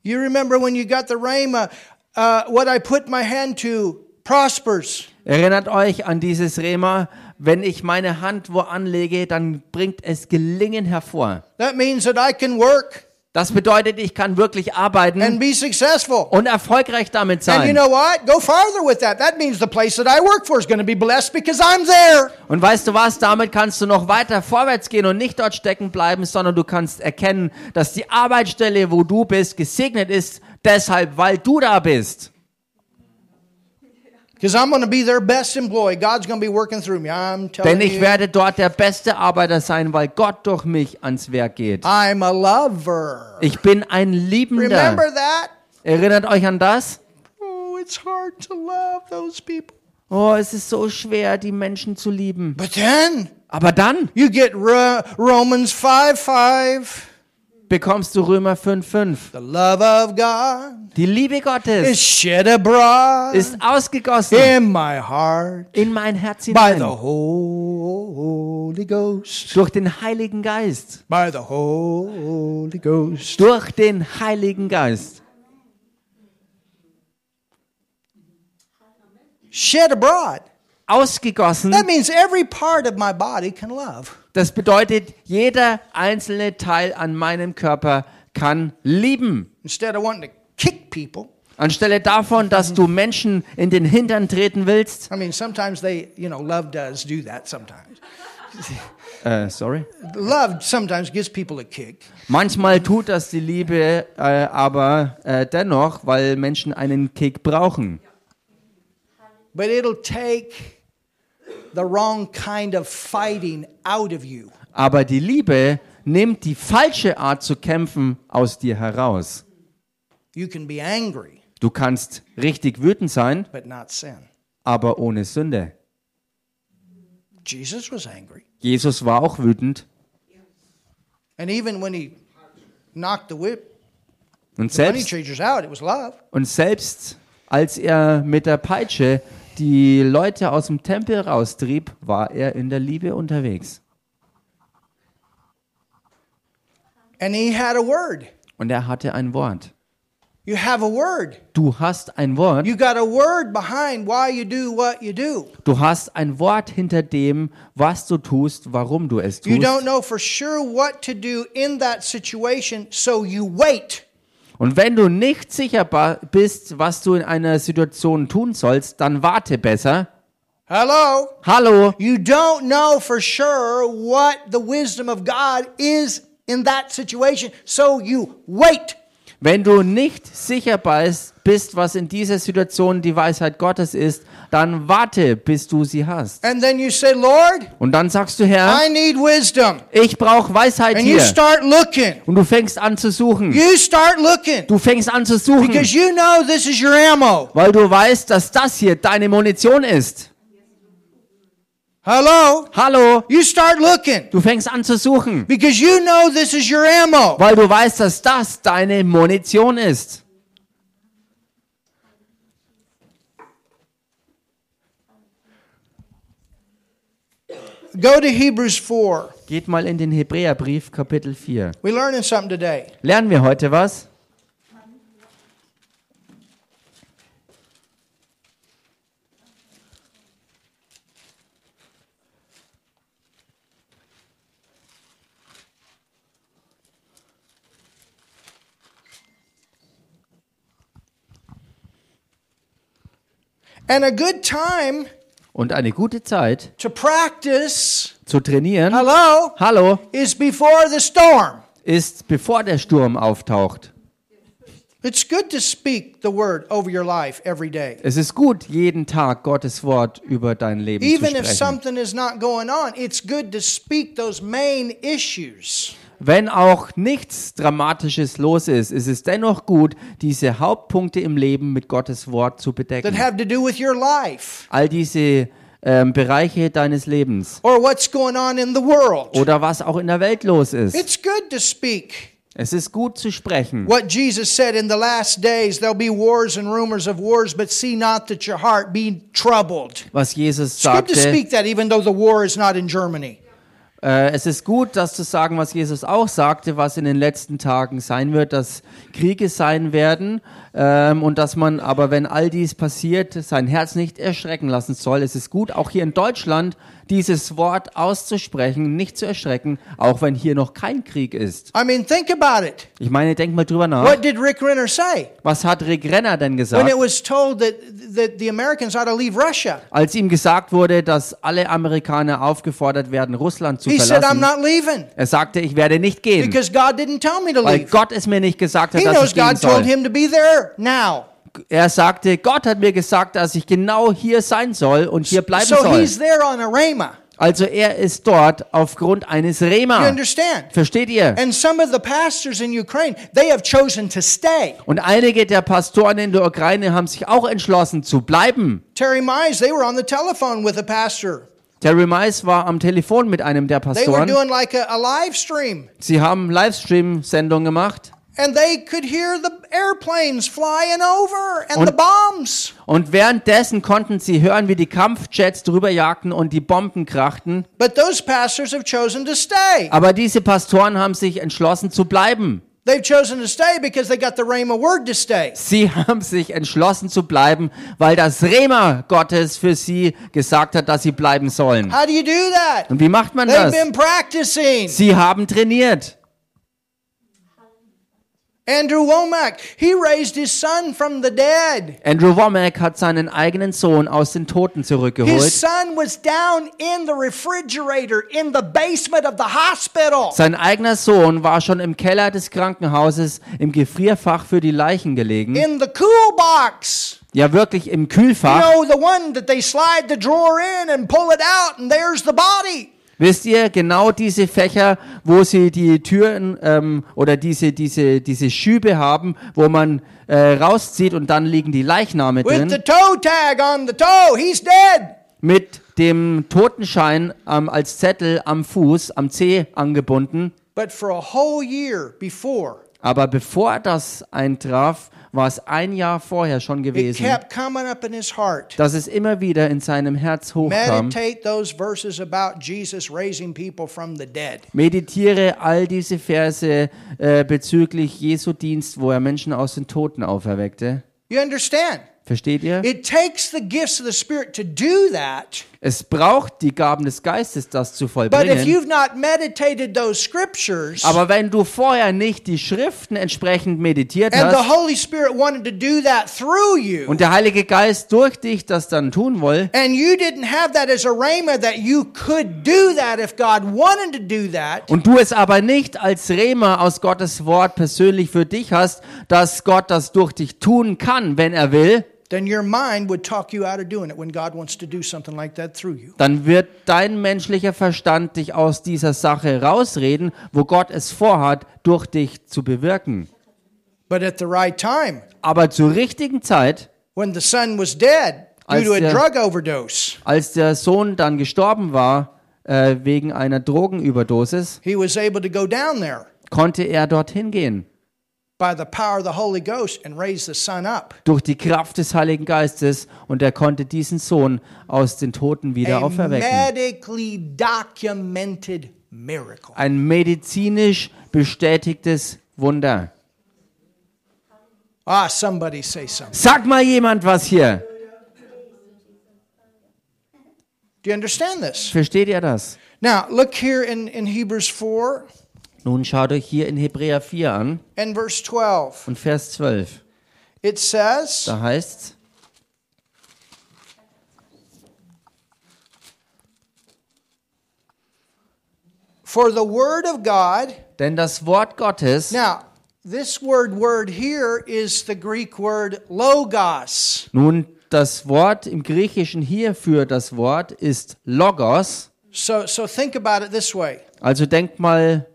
You remember when you got the rhema, uh, what I put my hand to prospers. Erinnert euch an dieses Rema, wenn ich meine Hand wo anlege, dann bringt es Gelingen hervor. That means that I can work Das bedeutet, ich kann wirklich arbeiten and be successful. und erfolgreich damit And you sein. know what? Go farther with that. That means the place that I work for is going to be blessed because I'm there. Und weißt du was, damit kannst du noch weiter vorwärts gehen und nicht dort stecken bleiben, sondern du kannst erkennen, dass die Arbeitsstelle, wo du bist, gesegnet ist, deshalb, weil du da bist. Denn ich werde dort der beste Arbeiter sein, weil Gott durch mich ans Werk geht. I'm a lover. Ich bin ein Liebender. Remember that? Erinnert euch an das? Oh, it's hard to love those people. Oh, es ist so schwer, die Menschen zu lieben. But then Aber dann you get Ro- Romans 5 5. bekommst du Römer 5,5. The love of God Die Liebe is Gottes shed abroad ist ausgegossen in my heart in mein Herz by the hinein Holy Ghost. durch den Heiligen Geist. By the Holy Ghost. Durch den Heiligen Geist. Shed abroad. Ausgegossen. That means every part of my body can love. Das bedeutet, jeder einzelne Teil an meinem Körper kann lieben. Instead of wanting to kick people, Anstelle davon, dass du Menschen in den Hintern treten willst. I mean, sometimes they, you know, love does do that sometimes. Äh, sorry. Love sometimes gives people a kick. Manchmal tut das die Liebe äh, aber äh, dennoch, weil Menschen einen Kick brauchen. But it'll take the wrong kind of fighting out of you. Aber die Liebe nimmt die falsche Art zu kämpfen aus dir heraus. You can be angry, Du kannst richtig wütend sein, but not sin. aber ohne Sünde. Jesus was angry. Jesus war auch wütend And even when he knocked the whip, und the money selbst, changers out, it was love. und selbst als er mit der Peitsche die Leute aus dem Tempel raustrieb, war er in der Liebe unterwegs. And he had a word. Und er hatte ein Wort. You have a word. Du hast ein Wort. You got a word behind why you do what you do. Du hast ein Wort hinter dem, was du tust, warum du es You don't tust. know for sure what to do in that situation, so you wait. Und wenn du nicht sicher bist, was du in einer Situation tun sollst, dann warte besser. Hello? Hallo, You don't know for sure what the wisdom of God is in that situation, so you wait. Wenn du nicht sicher bist, was in dieser Situation die Weisheit Gottes ist, dann warte, bis du sie hast. And then you say, Lord, Und dann sagst du, Herr, I need wisdom. ich brauche Weisheit And you hier. start looking. Und du fängst an zu suchen. You start looking. Du fängst an zu suchen, Because you know this is your ammo. weil du weißt, dass das hier deine Munition ist. Hello? Hallo, You start looking. du fängst an zu suchen. Because you know this is your ammo. weil du weißt, dass das deine Munition ist. Go to Hebrews 4. Geht mal in den Hebräerbrief Kapitel 4. We're learning something today. Lernen wir heute was? And a good time Und eine gute Zeit to practice, zu trainieren, hello, hallo, is before the storm. ist bevor der Sturm auftaucht. It's good to speak the word over your life every day. Es ist gut, jeden Tag Gottes Wort über dein Leben Even zu if sprechen. something is not going on, it's good to speak those main issues. Wenn auch nichts Dramatisches los ist, ist es dennoch gut, diese Hauptpunkte im Leben mit Gottes Wort zu that bedecken. have to do with your life All diese ähm, Bereiche deines Lebens or what's going on in the world. oder was auch in der Welt los ist. It's good to speak Es ist gut zu sprechen. what Jesus said in the last days there'll be wars and rumors of wars, but see not that your heart be troubled. was Jesus It's good to sagte, speak that even though the war is not in Germany. Äh, es ist gut, das zu sagen, was Jesus auch sagte, was in den letzten Tagen sein wird, dass Kriege sein werden ähm, und dass man aber, wenn all dies passiert, sein Herz nicht erschrecken lassen soll. Es ist gut, auch hier in Deutschland dieses Wort auszusprechen, nicht zu erschrecken, auch wenn hier noch kein Krieg ist. I mean, think about it. Ich meine, denk mal drüber nach. What did Rick Renner say Was hat Rick Renner denn when gesagt? it was told that, that the Americans ought to leave Russia? Als ihm gesagt wurde, dass alle Amerikaner aufgefordert werden, Russland zu He said, I'm verlassen. not leaving Er sagte, ich werde nicht gehen, because God didn't tell me to weil leave. Gott es mir nicht gesagt hat, He dass knows ich gehen God told soll. him to be there now. Er sagte, Gott hat mir gesagt, dass ich genau hier sein soll und hier bleiben So soll. he's there on a rhema. Also er ist dort aufgrund eines Rema. Versteht ihr? And some of the pastors in Ukraine, they have chosen to stay. Und einige der Pastoren in der Ukraine haben sich auch entschlossen zu bleiben. Terry Mize, they were on the telephone with a pastor. Terry Mice war am Telefon mit einem der Pastoren. like a, a. Sie haben Livestream-Sendung gemacht. And they could hear the airplanes flying over and Und- the bombs. Und währenddessen konnten sie hören, wie die Kampfjets drüber jagten und die Bomben krachten. But those pastors have chosen to stay. Aber diese Pastoren haben sich entschlossen zu bleiben. They've chosen to stay because they got the Rhema word to stay. Sie haben sich entschlossen zu bleiben, weil das Rema Gottes für sie gesagt hat, dass sie bleiben sollen. How do you do that? Und wie macht man They've das? been practicing. Sie haben trainiert. Andrew Womack, he raised his son from the dead. Andrew Womack hat seinen eigenen Sohn aus den Toten His zurückgeholt. son was down in the refrigerator in the basement of the hospital. Sein eigener Sohn war schon im Keller des Krankenhauses im Gefrierfach für die Leichen gelegen. In the cool box. Ja, wirklich im You Kühlfach. know, the one that they slide the drawer in and pull it out, and there's the body. Wisst ihr, genau diese Fächer, wo sie die Türen ähm, oder diese, diese, diese Schübe haben, wo man äh, rauszieht und dann liegen die Leichname With drin, the toe tag on the toe. He's dead. mit dem Totenschein ähm, als Zettel am Fuß, am Zeh angebunden. But for a whole year before, Aber bevor das eintraf, war es ein Jahr vorher schon gewesen, kept coming up in his heart. dass es immer wieder in seinem Herz hochkam. Meditate those verses about Jesus raising people from the dead. Meditiere all diese Verse äh, bezüglich Jesu Dienst, wo er Menschen aus den Toten auferweckte. Versteht ihr? It takes the gifts of the Spirit to do that. Es braucht die Gaben des Geistes, das zu vollbringen. Aber wenn du vorher nicht die Schriften entsprechend meditiert hast you, und der Heilige Geist durch dich das dann tun will that, und du es aber nicht als Rema aus Gottes Wort persönlich für dich hast, dass Gott das durch dich tun kann, wenn er will, then your mind would talk you out of doing it when God wants to do something like that through you. dann wird dein menschlicher Verstand dich aus dieser Sache rausreden, wo Gott es vorhat, durch dich zu bewirken. But at the right time, Aber zur richtigen Zeit, when the son was dead due Als to a der- drug overdose, als der Sohn dann gestorben war äh, wegen einer Drogenüberdosis, he was able to go down there konnte er dorthin gehen. Durch die Kraft des Heiligen Geistes und er konnte diesen Sohn aus den Toten wieder A auferwecken. medically documented miracle. Ein medizinisch bestätigtes Wunder. Ah, somebody say something. Sag mal jemand was hier. Do you understand this? Versteht ihr das? Now, look here in, in Hebrews 4 Nun schaut euch hier in Hebräer 4 an and verse 12. und Vers 12. It says, Da heißt's, For the word of God. denn das Wort Gottes, Now, this word word here is the Greek word logos. nun das Wort im Griechischen hier für das Wort ist Logos. So, so think about it this way Also denkt mal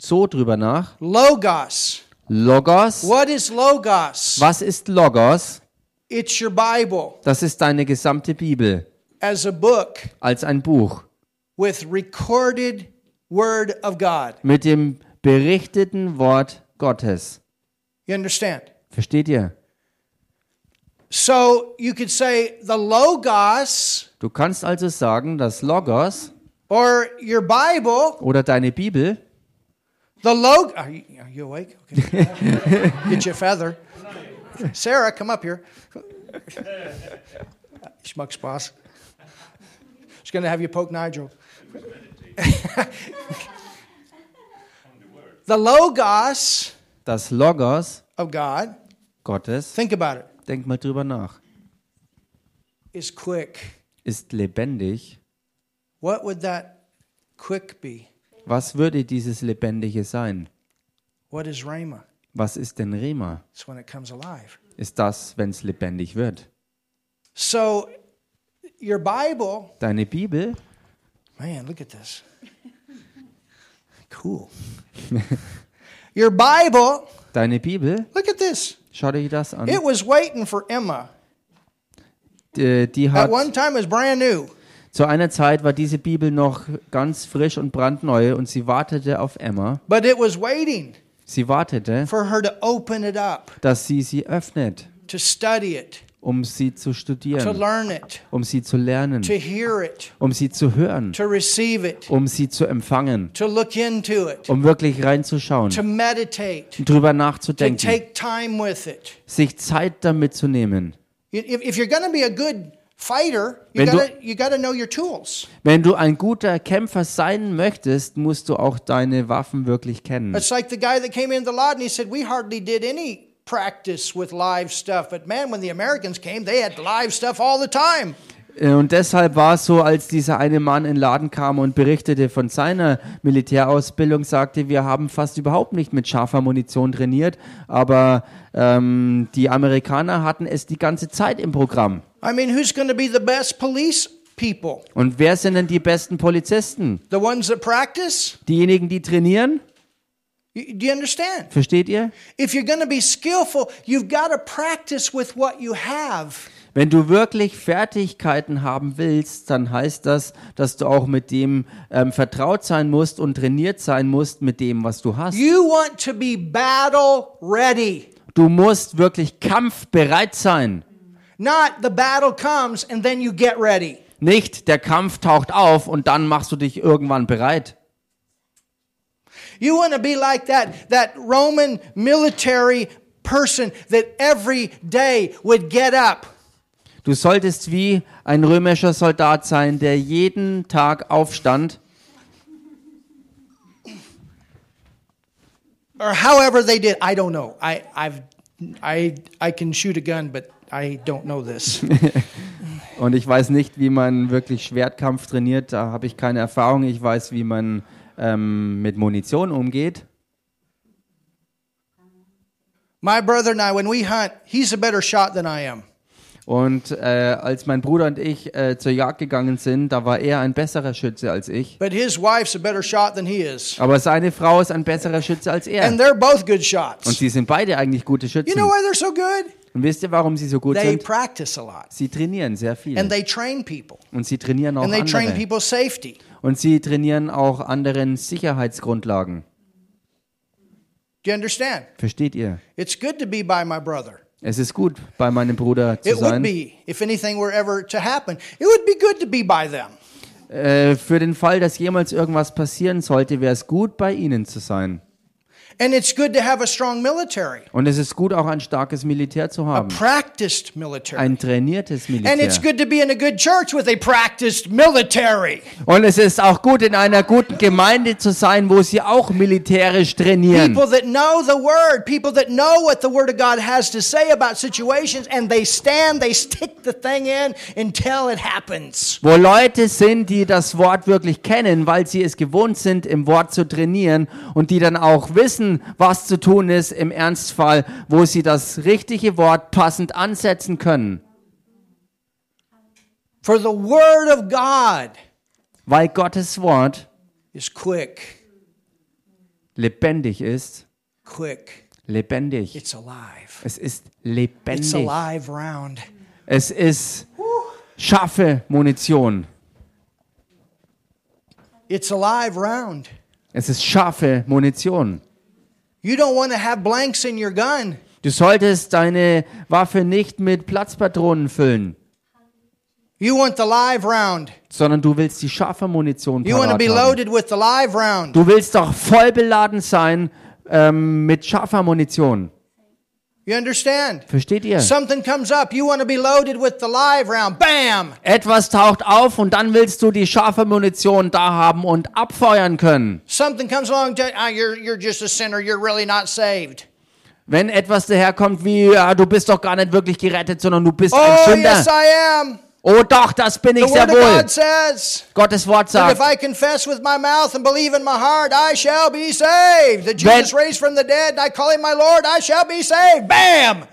so drüber nach. Logos. Logos. What is logos? Was ist Logos? It's your Bible Das ist deine gesamte Bibel as a book als ein Buch with recorded word of God. mit dem berichteten Wort Gottes. You understand? Versteht ihr? So you could say the logos Du kannst also sagen, dass Logos Or your Bible, oder deine Bibel, the logo. Are you, are you awake? Okay. Get your feather. Sarah, come up here. Schmuck's boss. She's going to have you poke Nigel. the Logos das Logos of God, Gottes, think about it, denk mal drüber nach, is quick. ist lebendig. What would that quick be? Was würde dieses Lebendige sein? What is Rhema? Was ist denn Rema? It's when it comes alive. Ist das, wenn es lebendig wird? So, your Bible, Deine Bibel, man, look at this. Cool. your Bible, deine Bibel, look at this. schau dir das an. It was waiting for Emma. Die, die At hat, one time, it was brand new. Zu einer Zeit war diese Bibel noch ganz frisch und brandneu und sie wartete auf Emma. But it was waiting Sie wartete, for her to open it up, dass sie sie öffnet, to study it, um sie zu to studieren, learn it, um sie zu lernen, to hear it, um sie zu hören, to receive it, um sie zu empfangen, to look into it, um wirklich reinzuschauen, to meditate, drüber to nachzudenken, take time with it. sich Zeit damit zu nehmen. If, if you're going to be a good fighter, you Wenn du- got you got to know your tools. Wenn du ein guter Kämpfer sein möchtest, musst du auch deine Waffen wirklich kennen. It's like the guy that came into the lot and he said, "We hardly did any practice with live stuff, but man, when the Americans came, they had live stuff all the time." Äh, Und deshalb war es so, als dieser eine Mann in den Laden kam und berichtete von seiner Militärausbildung, sagte, wir haben fast überhaupt nicht mit scharfer Munition trainiert, aber ähm, die Amerikaner hatten es die ganze Zeit im Programm. I mean, who's going to be the best police people? Und wer sind denn die besten Polizisten? The ones that practice? Diejenigen, die trainieren? Do you understand? Versteht ihr? If you're going to be skillful, you've got to practice with what you have. Wenn du wirklich Fertigkeiten haben willst, dann heißt das, dass du auch mit dem ähm, vertraut sein musst und trainiert sein musst mit dem, was du hast. You want to be battle ready. Du musst wirklich kampfbereit sein. Not the battle comes and then you get ready. Nicht der Kampf taucht auf und dann machst du dich irgendwann bereit. You want to be like that, that Roman military person that every day would get up Du solltest wie ein römischer Soldat sein, der jeden Tag aufstand or however they did. I don't know. I, I've, I, I can shoot a gun, but I don't know this. und ich weiß nicht, wie man wirklich Schwertkampf trainiert. Da habe ich keine Erfahrung. Ich weiß, wie man ähm, mit Munition umgeht. My brother and I, when we hunt, he's a better shot than I am. Und äh, als mein Bruder und ich äh, zur Jagd gegangen sind, da war er ein besserer Schütze als ich. But his wife's a better shot than he is. Aber seine Frau ist ein besserer Schütze als And er. they're both good Und shots. sie sind beide eigentlich gute You Schützen. know why they're so good? Und wisst ihr, warum sie so gut They sind? practice a lot. Sie trainieren sehr viel. And they train people. Und sie trainieren auch And they train andere. people's safety. Und sie trainieren auch anderen Sicherheitsgrundlagen. Do you understand? Versteht ihr? It's good to be by my brother. Es ist gut, bei meinem Bruder zu It would sein. be, if anything were ever to happen, it would be good to be by them. Äh, für den Fall, dass jemals irgendwas passieren sollte, wäre es gut, bei ihnen zu sein. And it's good to have a strong military, Und es ist gut, auch ein starkes Militär zu a haben. practiced military. Ein trainiertes And it's Militär. good to be in a good church with a practiced military. Und es ist auch gut, in einer guten Gemeinde zu sein, wo sie auch militärisch trainieren. People that know the word, people that know what the word of God has to say about situations, and they stand, they stick the thing in until it happens. Wo Leute sind, die das Wort wirklich kennen, weil sie es gewohnt sind, im Wort zu trainieren und die dann auch wissen, was zu tun ist im Ernstfall, wo sie das richtige Wort passend ansetzen können. For the word of God Weil Gottes Wort is quick, lebendig ist, quick. lebendig. It's alive. Es ist It's lebendig. alive round. Es ist scharfe Munition. It's alive round. Es ist scharfe Munition. You don't want to have blanks in your gun. Du solltest deine Waffe nicht mit Platzpatronen füllen. You want the live round. sondern du willst die scharfe Munition You want to be loaded with the live round. Du willst doch voll beladen sein ähm, mit scharfer Munition. You understand? Versteht ihr? Something comes up. You want to be loaded with the live round. Bam! Etwas taucht auf und dann willst du die scharfe Munition da haben und abfeuern können. Something comes along. Ah, you're you're just a sinner. You're really not saved. Wenn etwas daherkommt wie, ja, du bist doch gar nicht wirklich gerettet, sondern du bist ein Oh Sünder. yes, I am. Oh doch, das bin ich sehr wohl. Says. Gottes Wort sagt, Wenn-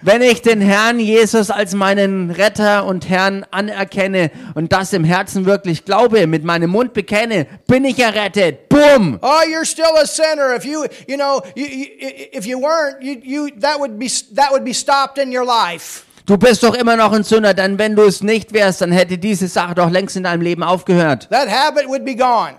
wenn ich den Herrn Jesus als meinen Retter und Herrn anerkenne und das im Herzen wirklich glaube, mit meinem Mund bekenne, bin ich errettet. Bumm! Oh, you're still a sinner. If you, you know, you, you, if you weren't, you, you, that would be that would be stopped in your life. Du bist doch immer noch ein Sünder, denn wenn du es nicht wärst, dann hätte diese Sache doch längst in deinem Leben aufgehört. That habit would be gone.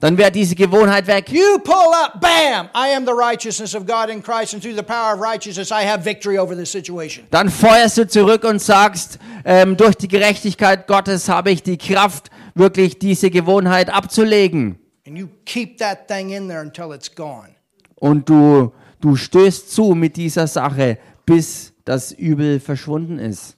Dann wäre diese Gewohnheit weg. You pull up, bam! I am the righteousness of God in Christ, and through the power of righteousness, I have victory over this situation. Dann feuerst du zurück und sagst, ähm, durch die Gerechtigkeit Gottes habe ich die Kraft, wirklich diese Gewohnheit abzulegen. And you keep that thing in there until it's gone. Und du, du stößt zu mit dieser Sache, bis das Übel verschwunden ist.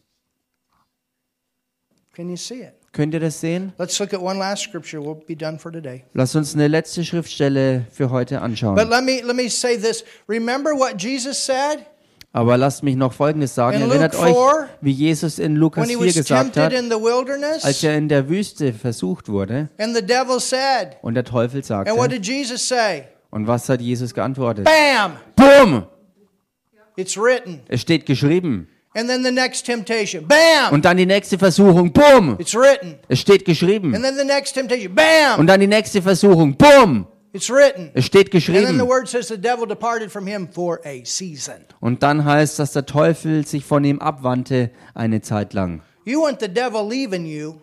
Can you see it? Könnt ihr das sehen? Let's look at one last scripture. We'll be done for today. Lass uns eine letzte Schriftstelle für heute But anschauen. let me let me say this. Remember what Jesus said Aber lasst mich noch Folgendes sagen. In Erinnert euch, 4, wie Jesus in Lukas when he 4 was gesagt tempted hat, in the als er in der Wüste versucht wurde and the devil said, und der Teufel and what sagte, did Jesus say? und was hat Jesus geantwortet? Bam! Bumm! It's written. Es steht geschrieben. And then the next temptation. Bam! Und dann die nächste Versuchung. Bumm! It's written. Es steht geschrieben. And then the next temptation. Bam! Und dann die nächste Versuchung. Bumm! It's written. Es steht And then geschrieben. the word says the devil departed from him for a season. Und dann heißt, dass der Teufel sich von ihm abwandte eine Zeit lang. You want the devil leaving you,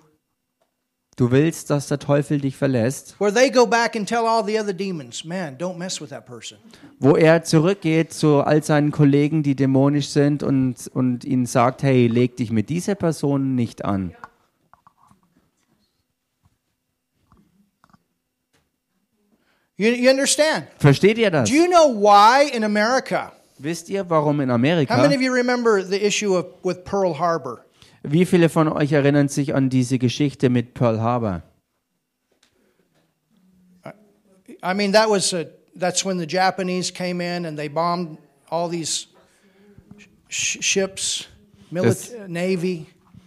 Du willst, dass der Teufel dich verlässt, where they go back and tell all the other demons, man, don't mess with that person. wo er zurückgeht zu all seinen Kollegen, die dämonisch sind und, und ihnen sagt, hey, leg dich mit dieser Person nicht an. You, you understand? Versteht ihr das? Do you know why in America? Wisst ihr, warum in How Amerika? many of you remember the issue of with Pearl Harbor? Wie viele von euch erinnern sich an diese Geschichte mit Pearl Harbor? I mean, that was a, that's when the Japanese came in and they bombed all these sh- ships, Das- navy.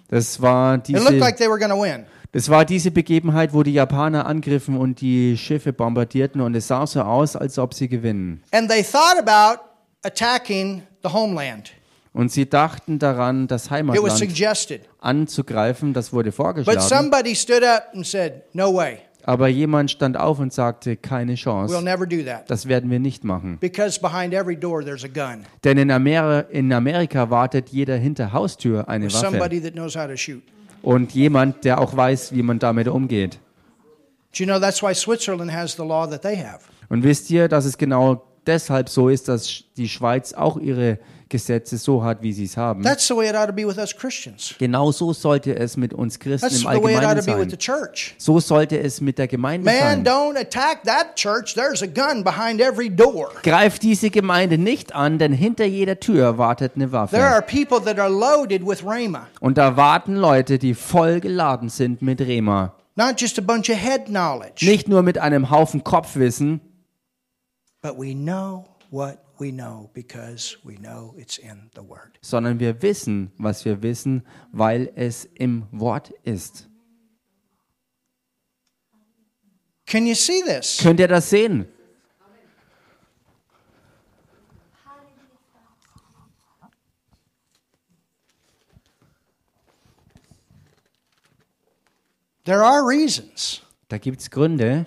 Das war It looked diese, like they were going to win. das war diese Begebenheit, wo die Japaner angriffen und die Schiffe bombardierten und es sah so aus, als ob sie gewinnen. And they thought about attacking the homeland. Und sie dachten daran, das Heimatland anzugreifen. Das wurde vorgeschlagen. somebody stood up and said, No way. Aber jemand stand auf und sagte, keine We'll Chance. never do that. Das werden wir nicht machen. Because behind every door there's a gun. Denn in, Amer in Amerika wartet jeder hinter Haustür eine Waffe. Und jemand, der auch weiß, wie man damit umgeht. Do you know that's why Switzerland has the law that they have? Und wisst ihr, dass es genau deshalb so ist, dass die Schweiz auch ihre Gesetze so hat, wie sie es haben? That's the way it ought to be with us Christians. Genau so sollte es mit uns Christen That's im the way it ought Allgemeinen to be with the sein. church. So sollte es mit der Gemeinde Man, sein. don't attack that church. There's a gun behind every door. Greif diese Gemeinde nicht an, denn hinter jeder Tür wartet eine There Waffe. are people that are loaded with Rhema, Und da warten Leute, die voll geladen sind mit Rema. not just a bunch of head knowledge, Nicht nur mit einem Haufen Kopfwissen, but we know what we know because we know it's in the Word. sondern wir wissen, was wir wissen, weil es im Wort ist. Can you see this? Könnt ihr das sehen? There are reasons. Da gibt es Gründe.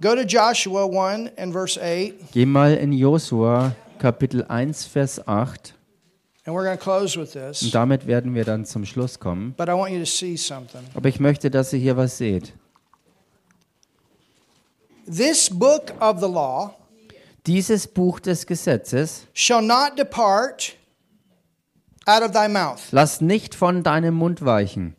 Go to Joshua 1 and verse 8, Geh mal in Josua Kapitel 1, Vers 8. and we're going to close with Und this. damit werden wir dann zum Schluss kommen. But I want you to see something. Aber ich möchte, dass ihr hier was seht. This book of the law Dieses Buch des Gesetzes shall not depart out of thy mouth. Lass nicht von deinem Mund weichen.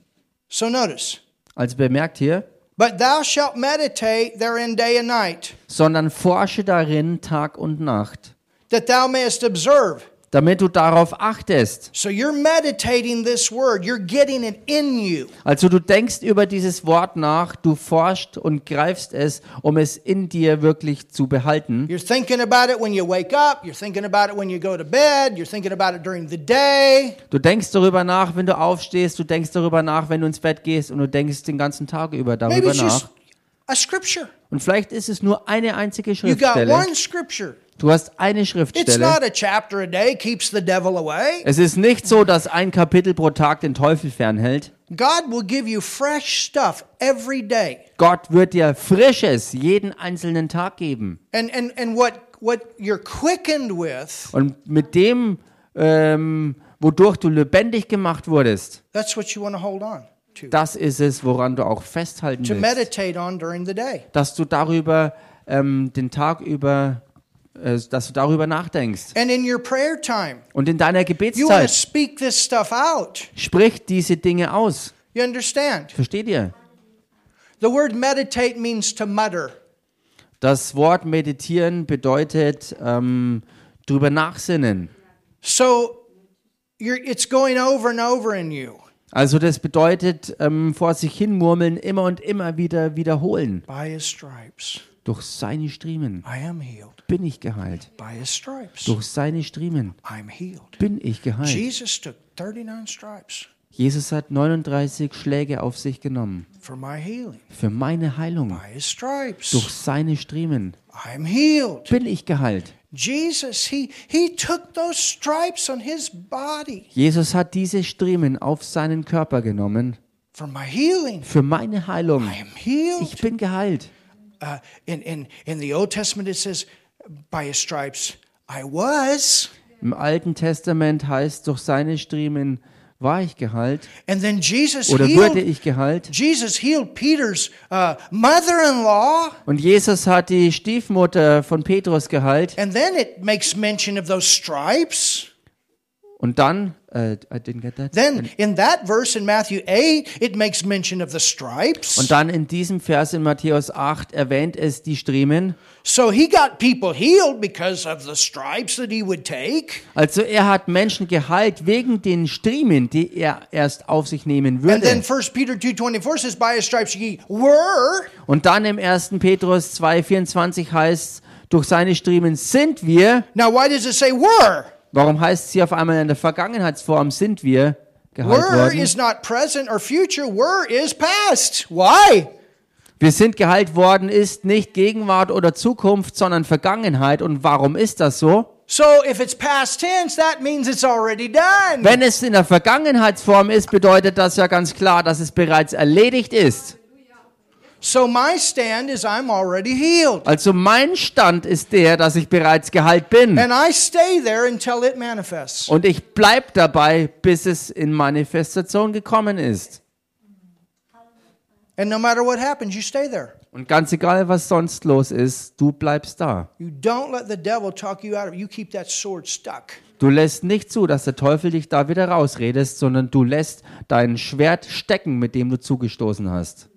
So notice. Also bemerkt hier, But thou shalt meditate therein day and night, sondern forsche darin Tag und Nacht, that thou mayest observe. Damit du darauf achtest. So you're meditating this word, you're getting it in you. Also du denkst über dieses Wort nach, du forschst und greifst es, um es in dir wirklich zu behalten. You're thinking about it when you wake up, you're thinking about it when you go to bed, you're thinking about it during the day. Du denkst darüber nach, wenn du aufstehst, du denkst darüber nach, wenn du ins Bett gehst und du denkst den ganzen Tag über Maybe darüber just nach. a scripture. Und vielleicht ist es nur eine einzige You got Schriftstelle. one scripture. Du hast eine It's Schriftstelle. not a chapter a day keeps the devil away. Es ist nicht so, dass ein Kapitel pro Tag den Teufel fernhält. God will give you fresh stuff every day. Gott wird dir Frisches jeden einzelnen Tag geben. And and and what what you're quickened with, Und mit dem, ähm, wodurch du lebendig gemacht wurdest, that's what you want to hold on to. Das ist es, woran du auch festhalten To willst. Dass du darüber ähm, den Tag über, äh, dass du darüber nachdenkst. And in your prayer time, Und in deiner Gebetszeit sprich diese Dinge aus. You understand? Versteht ihr? The word meditate means to mutter. Das Wort meditieren bedeutet ähm, drüber nachsinnen. So you're, it's going over and over in you. Also das bedeutet ähm, vor sich hin murmeln, immer und immer wieder wiederholen. By his stripes, Durch seine Striemen I am healed. bin ich geheilt. By his stripes, Durch seine Striemen I'm healed. bin ich geheilt. Jesus took 39 stripes Jesus hat 39 Schläge auf sich genommen. for my healing. Für meine Heilung. By his stripes, Durch seine Striemen bin ich geheilt. Jesus, he, he took those stripes on his body Jesus hat diese Striemen auf seinen Körper genommen. for my healing. Für meine Heilung. I am healed. Ich bin geheilt. Uh, in, in, in the Old Testament, it says, by his stripes, I was. Im Alten Testament heißt, durch seine Striemen war ich geheilt And then Jesus oder wurde ich geheilt. Jesus healed Peter's uh, mother-in-law, Und Jesus hat die Stiefmutter von Petrus geheilt. and then it makes mention of those stripes. Und dann, äh, I didn't get that. Then in that verse in Matthew 8, it makes mention of the stripes. Und dann in diesem Vers in Matthäus 8 erwähnt es die Striemen. So he got people healed because of the stripes that he would take. Also er hat Menschen geheilt wegen den Striemen, die er erst auf sich nehmen And then würde. 1 Peter 2.24 says, by his stripes ye were. Und dann im 1. Petrus 2,24 heißt durch seine Striemen sind wir. Now why does it say were? Warum heißt sie auf einmal in der Vergangenheitsform sind wir geheilt Were worden? is not present or future. Were is past. Why? Wir sind geheilt worden ist nicht Gegenwart oder Zukunft, sondern Vergangenheit. Und warum ist das so? So if it's past tense, that means it's already done. Wenn es in der Vergangenheitsform ist, bedeutet das ja ganz klar, dass es bereits erledigt ist. So my stand is I'm already healed. Also mein Stand ist der, dass ich bereits geheilt bin. And I stay there until it manifests. Und ich bleib dabei, bis es in Manifestation gekommen ist. And no matter what happens, you stay there. Und ganz egal, was sonst los ist, du bleibst da. You don't let the devil talk you out of it. You keep that sword stuck. Du lässt nicht zu, dass der Teufel dich da wieder rausredest, sondern du lässt dein Schwert stecken, mit dem du zugestoßen hast.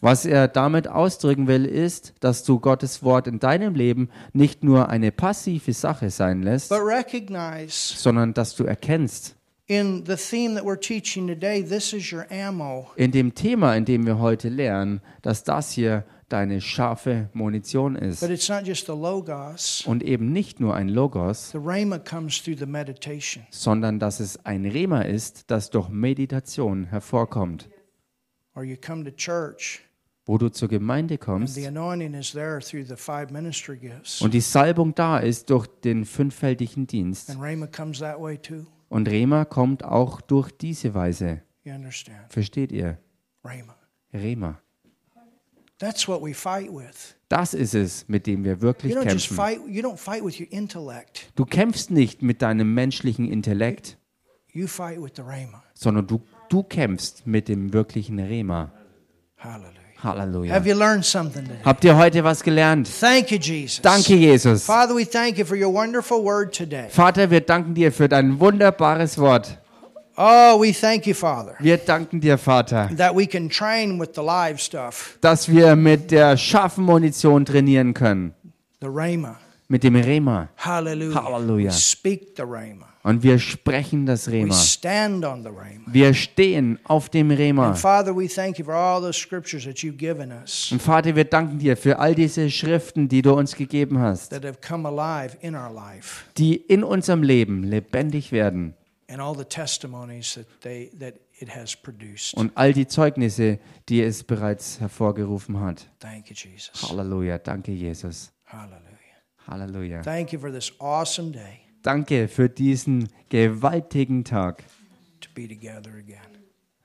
Was er damit ausdrücken will, ist, dass du Gottes Wort in deinem Leben nicht nur eine passive Sache sein lässt, But recognize sondern dass du erkennst, in the theme that we're teaching today, this is your ammo. in dem Thema, in dem wir heute lernen, dass das hier deine scharfe Munition ist. But it's not just the logos. Und eben nicht nur ein Logos, sondern dass es ein Rema ist, das durch Meditation hervorkommt. Or you come to church Wo du zur Gemeinde and kommst the anointing is there through the five ministry gifts. und die Salbung da ist durch den fünffältigen Dienst. And rhema comes that way too. Und Rema kommt auch durch diese Weise. Versteht ihr? Rhema. Rema. That's what we fight with. Das ist es, mit dem wir wirklich You don't just kämpfen. fight. You don't fight with your intellect. Du kämpfst nicht mit deinem menschlichen Intellekt, You fight with the rhema. sondern du, du kämpfst mit dem wirklichen Rema. Hallelujah. Halleluja. Have you learned something today? Habt ihr heute was gelernt? Thank you, Jesus. Danke, Jesus. Father, we thank you for your wonderful word today. Vater, wir danken dir für dein wunderbares Wort. Oh, we thank you, Father, Wir danken dir, Vater, that we can train with the live stuff, dass wir mit der scharfen Munition trainieren können. the Rhema. Mit dem Rema. Hallelujah. Hallelujah. We speak the Rhema. Und wir sprechen das We Rema. stand on the Rhema. Wir stehen auf dem Rema. And Father, we thank you for all those scriptures that you've given us Und Vater, wir danken dir für all diese Schriften, die du uns gegeben hast, that have come alive in our life die in unserem Leben lebendig werden. And all the testimonies that they that it has produced. Und all die Zeugnisse, die es bereits hervorgerufen hat. Thank you, Jesus. Halleluja. Danke, Jesus. Hallelujah. Halleluja. Thank you for this awesome day Danke für diesen gewaltigen Tag, to be together again.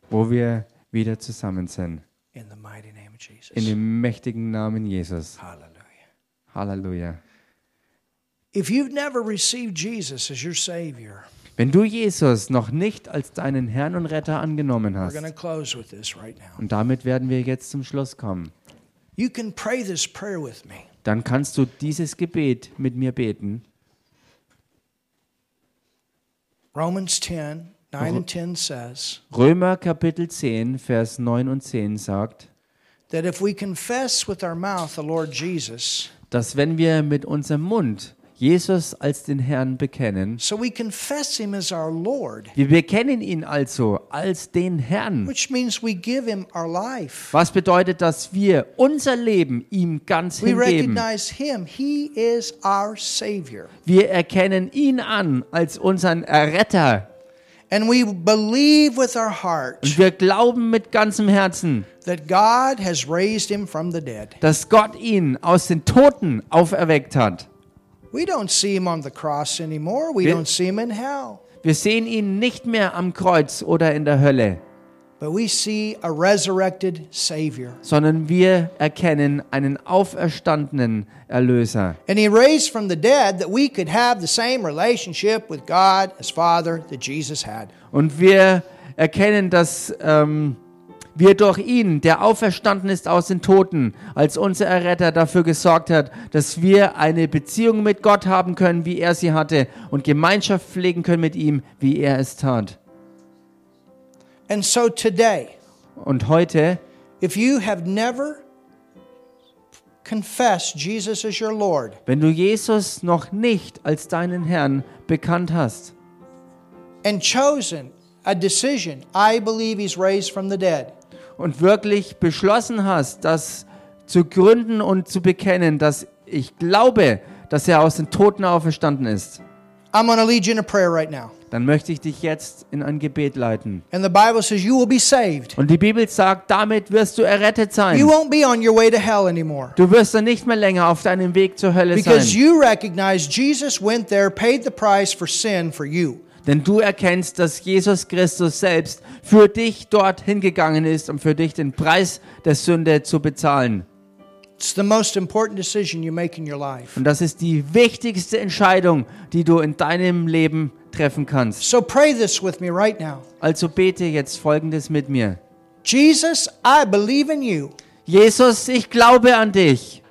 wo wir wieder zusammen sind. In the mighty name of Jesus. In dem mächtigen Namen Jesus. Hallelujah. Halleluja. If you've never received Jesus as your Savior, Wenn du Jesus noch nicht als deinen Herrn und Retter angenommen hast, right und damit werden wir jetzt zum Schluss kommen, dann kannst du dieses Gebet mit mir beten. Romans 10, 9 and 10 says Römer Kapitel 10, Vers 9 und 10 sagt, that if we confess with our mouth the Lord Jesus, dass wenn wir mit unserem Mund Jesus als den Herrn bekennen, so we confess Him as our Lord, wir bekennen ihn also als den Herrn. which means we give Him our life. Was bedeutet, dass wir unser Leben ihm ganz We hingeben? recognize Him. He is our Savior. Wir erkennen ihn an als unseren Erretter And we believe with our und heart wir glauben mit ganzem Herzen, that God has raised Him from the dead. dass Gott ihn aus den Toten auferweckt hat. We don't see Him on the cross anymore. We Wir- don't see Him in hell. Wir sehen ihn nicht mehr am Kreuz oder in der Hölle, But we see a resurrected Savior. sondern wir erkennen einen auferstandenen Erlöser. And He raised from the dead that we could have the same relationship with God as Father that Jesus had. Und wir erkennen, dass ähm, wir durch ihn, der auferstanden ist aus den Toten, als unser Erretter dafür gesorgt hat, dass wir eine Beziehung mit Gott haben können, wie er sie hatte, und Gemeinschaft pflegen können mit ihm, wie er es tat. And so today, Und heute, if you have never confessed Jesus as your Lord, wenn du Jesus noch nicht als deinen Herrn bekannt hast and chosen a decision, I believe He's raised from the dead. Und wirklich beschlossen hast, das zu gründen und zu bekennen, dass ich glaube, dass er aus den Toten auferstanden ist, I'm going to lead you in a prayer right now. dann möchte ich dich jetzt in ein Gebet leiten. And the Bible says you will be saved. Und die Bibel sagt, damit wirst du errettet sein. You won't be on your way to hell anymore. Du wirst dann nicht mehr länger auf deinem Weg zur Hölle Because sein. you recognize Jesus went there, paid the price for sin for you. Denn du erkennst, dass Jesus Christus selbst für dich dort hingegangen ist, um für dich den Preis der Sünde zu bezahlen. It's the most important decision you make in your life. Und das ist die wichtigste Entscheidung, die du in deinem Leben treffen kannst. So pray this with me right now. Also bete jetzt Folgendes mit mir. Jesus, I believe in you. Jesus, ich glaube an dich.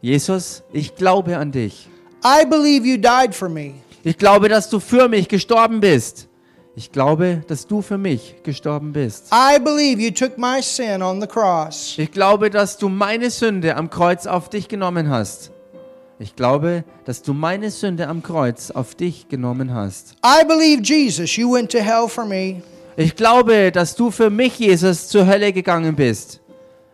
Jesus, ich glaube an dich. I believe you died for me. Ich glaube, dass du für mich gestorben bist. Ich glaube, dass du für mich gestorben bist. I believe you took my sin on the cross. Ich glaube, dass du meine Sünde am Kreuz auf dich genommen hast. Ich glaube, dass du meine Sünde am Kreuz auf dich genommen hast. I believe, Jesus, you went to hell for me. Ich glaube, dass du für mich, Jesus, zur Hölle gegangen bist.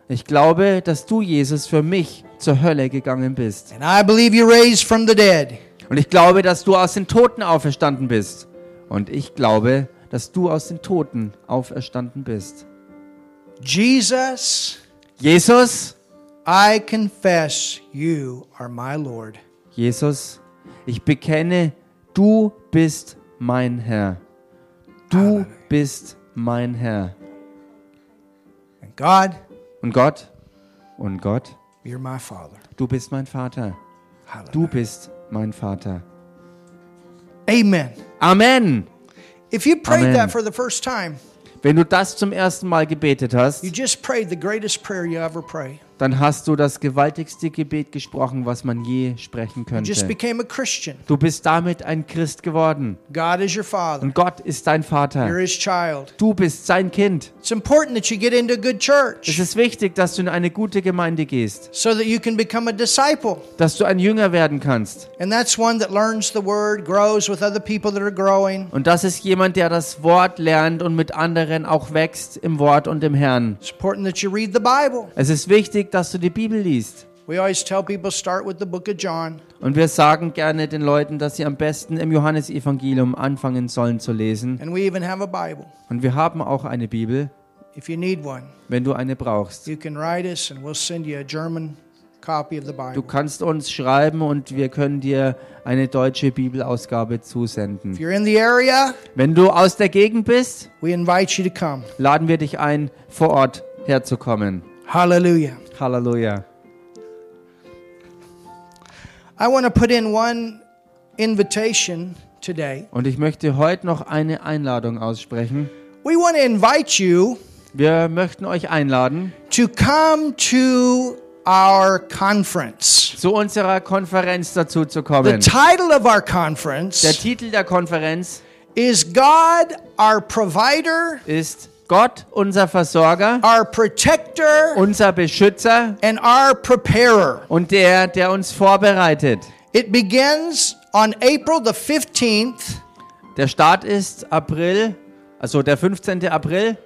Ich glaube, dass du, Jesus, für mich zur Hölle gegangen bist. And I believe you raised from the dead. Und ich glaube, dass du aus den Toten auferstanden bist. Und ich glaube, dass du aus den Toten auferstanden bist. Jesus, Jesus, I confess you are my Lord. Jesus, ich bekenne, du bist mein Herr. Du bist mein Herr. And God, Und Gott, und Gott, you're my Father. du bist mein Vater. Hallelujah. Du bist mein Vater. Amen. Amen. If you prayed Amen. that for the first time, Wenn du das zum ersten Mal gebetet hast, you just prayed the greatest prayer you ever pray. Dann hast du das gewaltigste Gebet gesprochen, was man je sprechen könnte. Du bist damit ein Christ geworden. God is your Father. Und Gott ist dein Vater. Du bist sein Kind. It's important that you get into a good Es church ist wichtig, dass du in eine gute Gemeinde gehst, so that you can become a disciple. dass du ein Jünger werden kannst. And that's one that learns the word, grows with other people that are growing. Und das ist jemand, der das Wort lernt und mit anderen auch wächst im Wort und im Herrn. Es ist wichtig, dass du die Bibel liest. We always tell people start with the book of John. Und wir sagen gerne den Leuten, dass sie am besten im Johannesevangelium anfangen sollen zu lesen. And we even have a Bible. Und wir haben auch eine Bibel, If you need one, wenn du eine brauchst. you can write us and we'll send you a German copy of the Du Bible. kannst uns schreiben und wir können dir eine deutsche Bibelausgabe If zusenden. you're in the area, Wenn du aus der Gegend bist, we invite you to come. laden wir dich ein, vor Ort herzukommen. Hallelujah. Halleluja. I want to put in one invitation today. Und ich möchte heute noch eine Einladung aussprechen. We want to invite you Wir möchten euch einladen to come to our conference. zu unserer Konferenz dazu zu The kommen. title of our Der conference Titel der Konferenz is God our provider, ist Gott, unser Versorger, our protector, unser Beschützer and our preparer. und der, der uns vorbereitet. It begins on April the 15th, Der Start ist April, also der 15. April,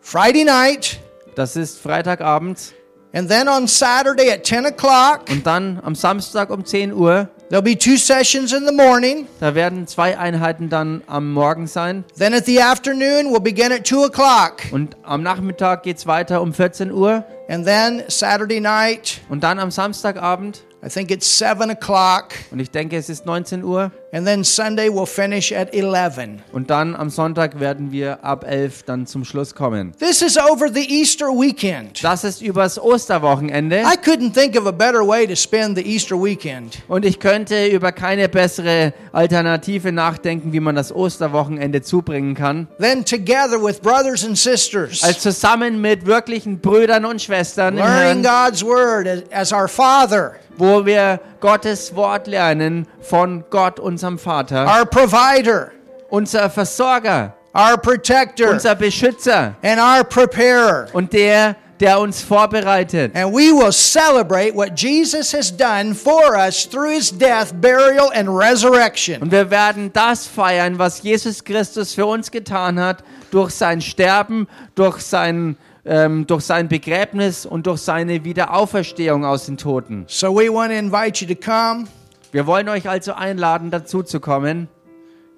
Friday night, das ist Freitagabend. and then on Saturday at 10 o'clock. Und dann am Samstag um 10 Uhr, There'll be two sessions in the morning. da werden zwei Einheiten dann am Morgen sein. Then at the afternoon, we'll begin at 2 o'clock. Und am Nachmittag geht es weiter um 14 Uhr. And then Saturday night, Und dann am Samstagabend, I think it's 7 o'clock. und ich denke es ist 19 Uhr. And then Sunday, we'll finish at 11. Und dann am Sonntag werden wir ab 11 dann zum Schluss kommen. This is over the Easter weekend. Das ist übers Osterwochenende. I couldn't think of a better way to spend the Easter weekend. Und ich könnte über keine bessere Alternative nachdenken, wie man das Osterwochenende zubringen kann, Then together with brothers and sisters, als zusammen mit wirklichen Brüdern und Schwestern learning God's word as, as our Father, wo wir Gottes Wort lernen von Gott, unserem Vater, our provider, unser Versorger, our protector, unser Beschützer and our preparer. und der, der uns vorbereitet. And we will celebrate what Jesus has done for us through his death, burial, and resurrection. Und wir werden das feiern, was Jesus Christus für uns getan hat, durch sein Sterben, durch sein, ähm, durch sein Begräbnis und durch seine Wiederauferstehung aus den Toten. So we want to invite you to come. Wir wollen euch also einladen, dazu zu kommen.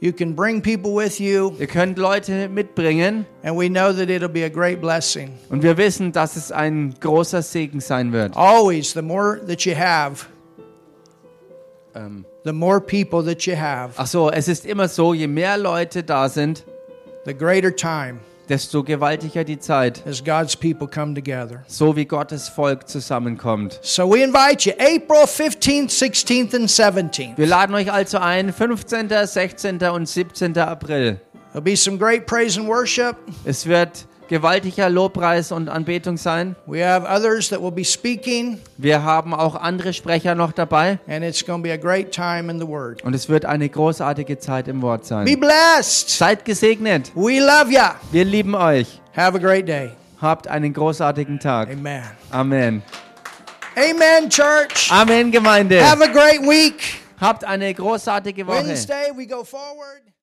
You can bring people with you, Ihr könnt Leute mitbringen and we know that it'll be a great blessing. und wir wissen, dass es ein großer Segen sein wird. Always, the more that you have, Ähm, the more people that you have, ach so, es ist immer so, je mehr Leute da sind, the greater time desto gewaltiger die Zeit, as God's people come together. so wie Gottes Volk zusammenkommt. So we invite you April 15th, 16th, and 17th. Wir laden euch also ein, 15., 16. und 17. April. There'll be some great praise and worship. Es wird gewaltiger Lobpreis und Anbetung sein. We have others that will be speaking, Wir haben auch andere Sprecher noch dabei and it's going to be a great time in the Word. und es wird eine großartige Zeit im Wort Be sein. blessed. Seid gesegnet. We love ya. Wir lieben euch. Have a great day. Habt einen großartigen Tag. Amen. Amen. Amen, church. Amen, Gemeinde. Have a great week. Habt eine großartige Woche. Wednesday, we go forward.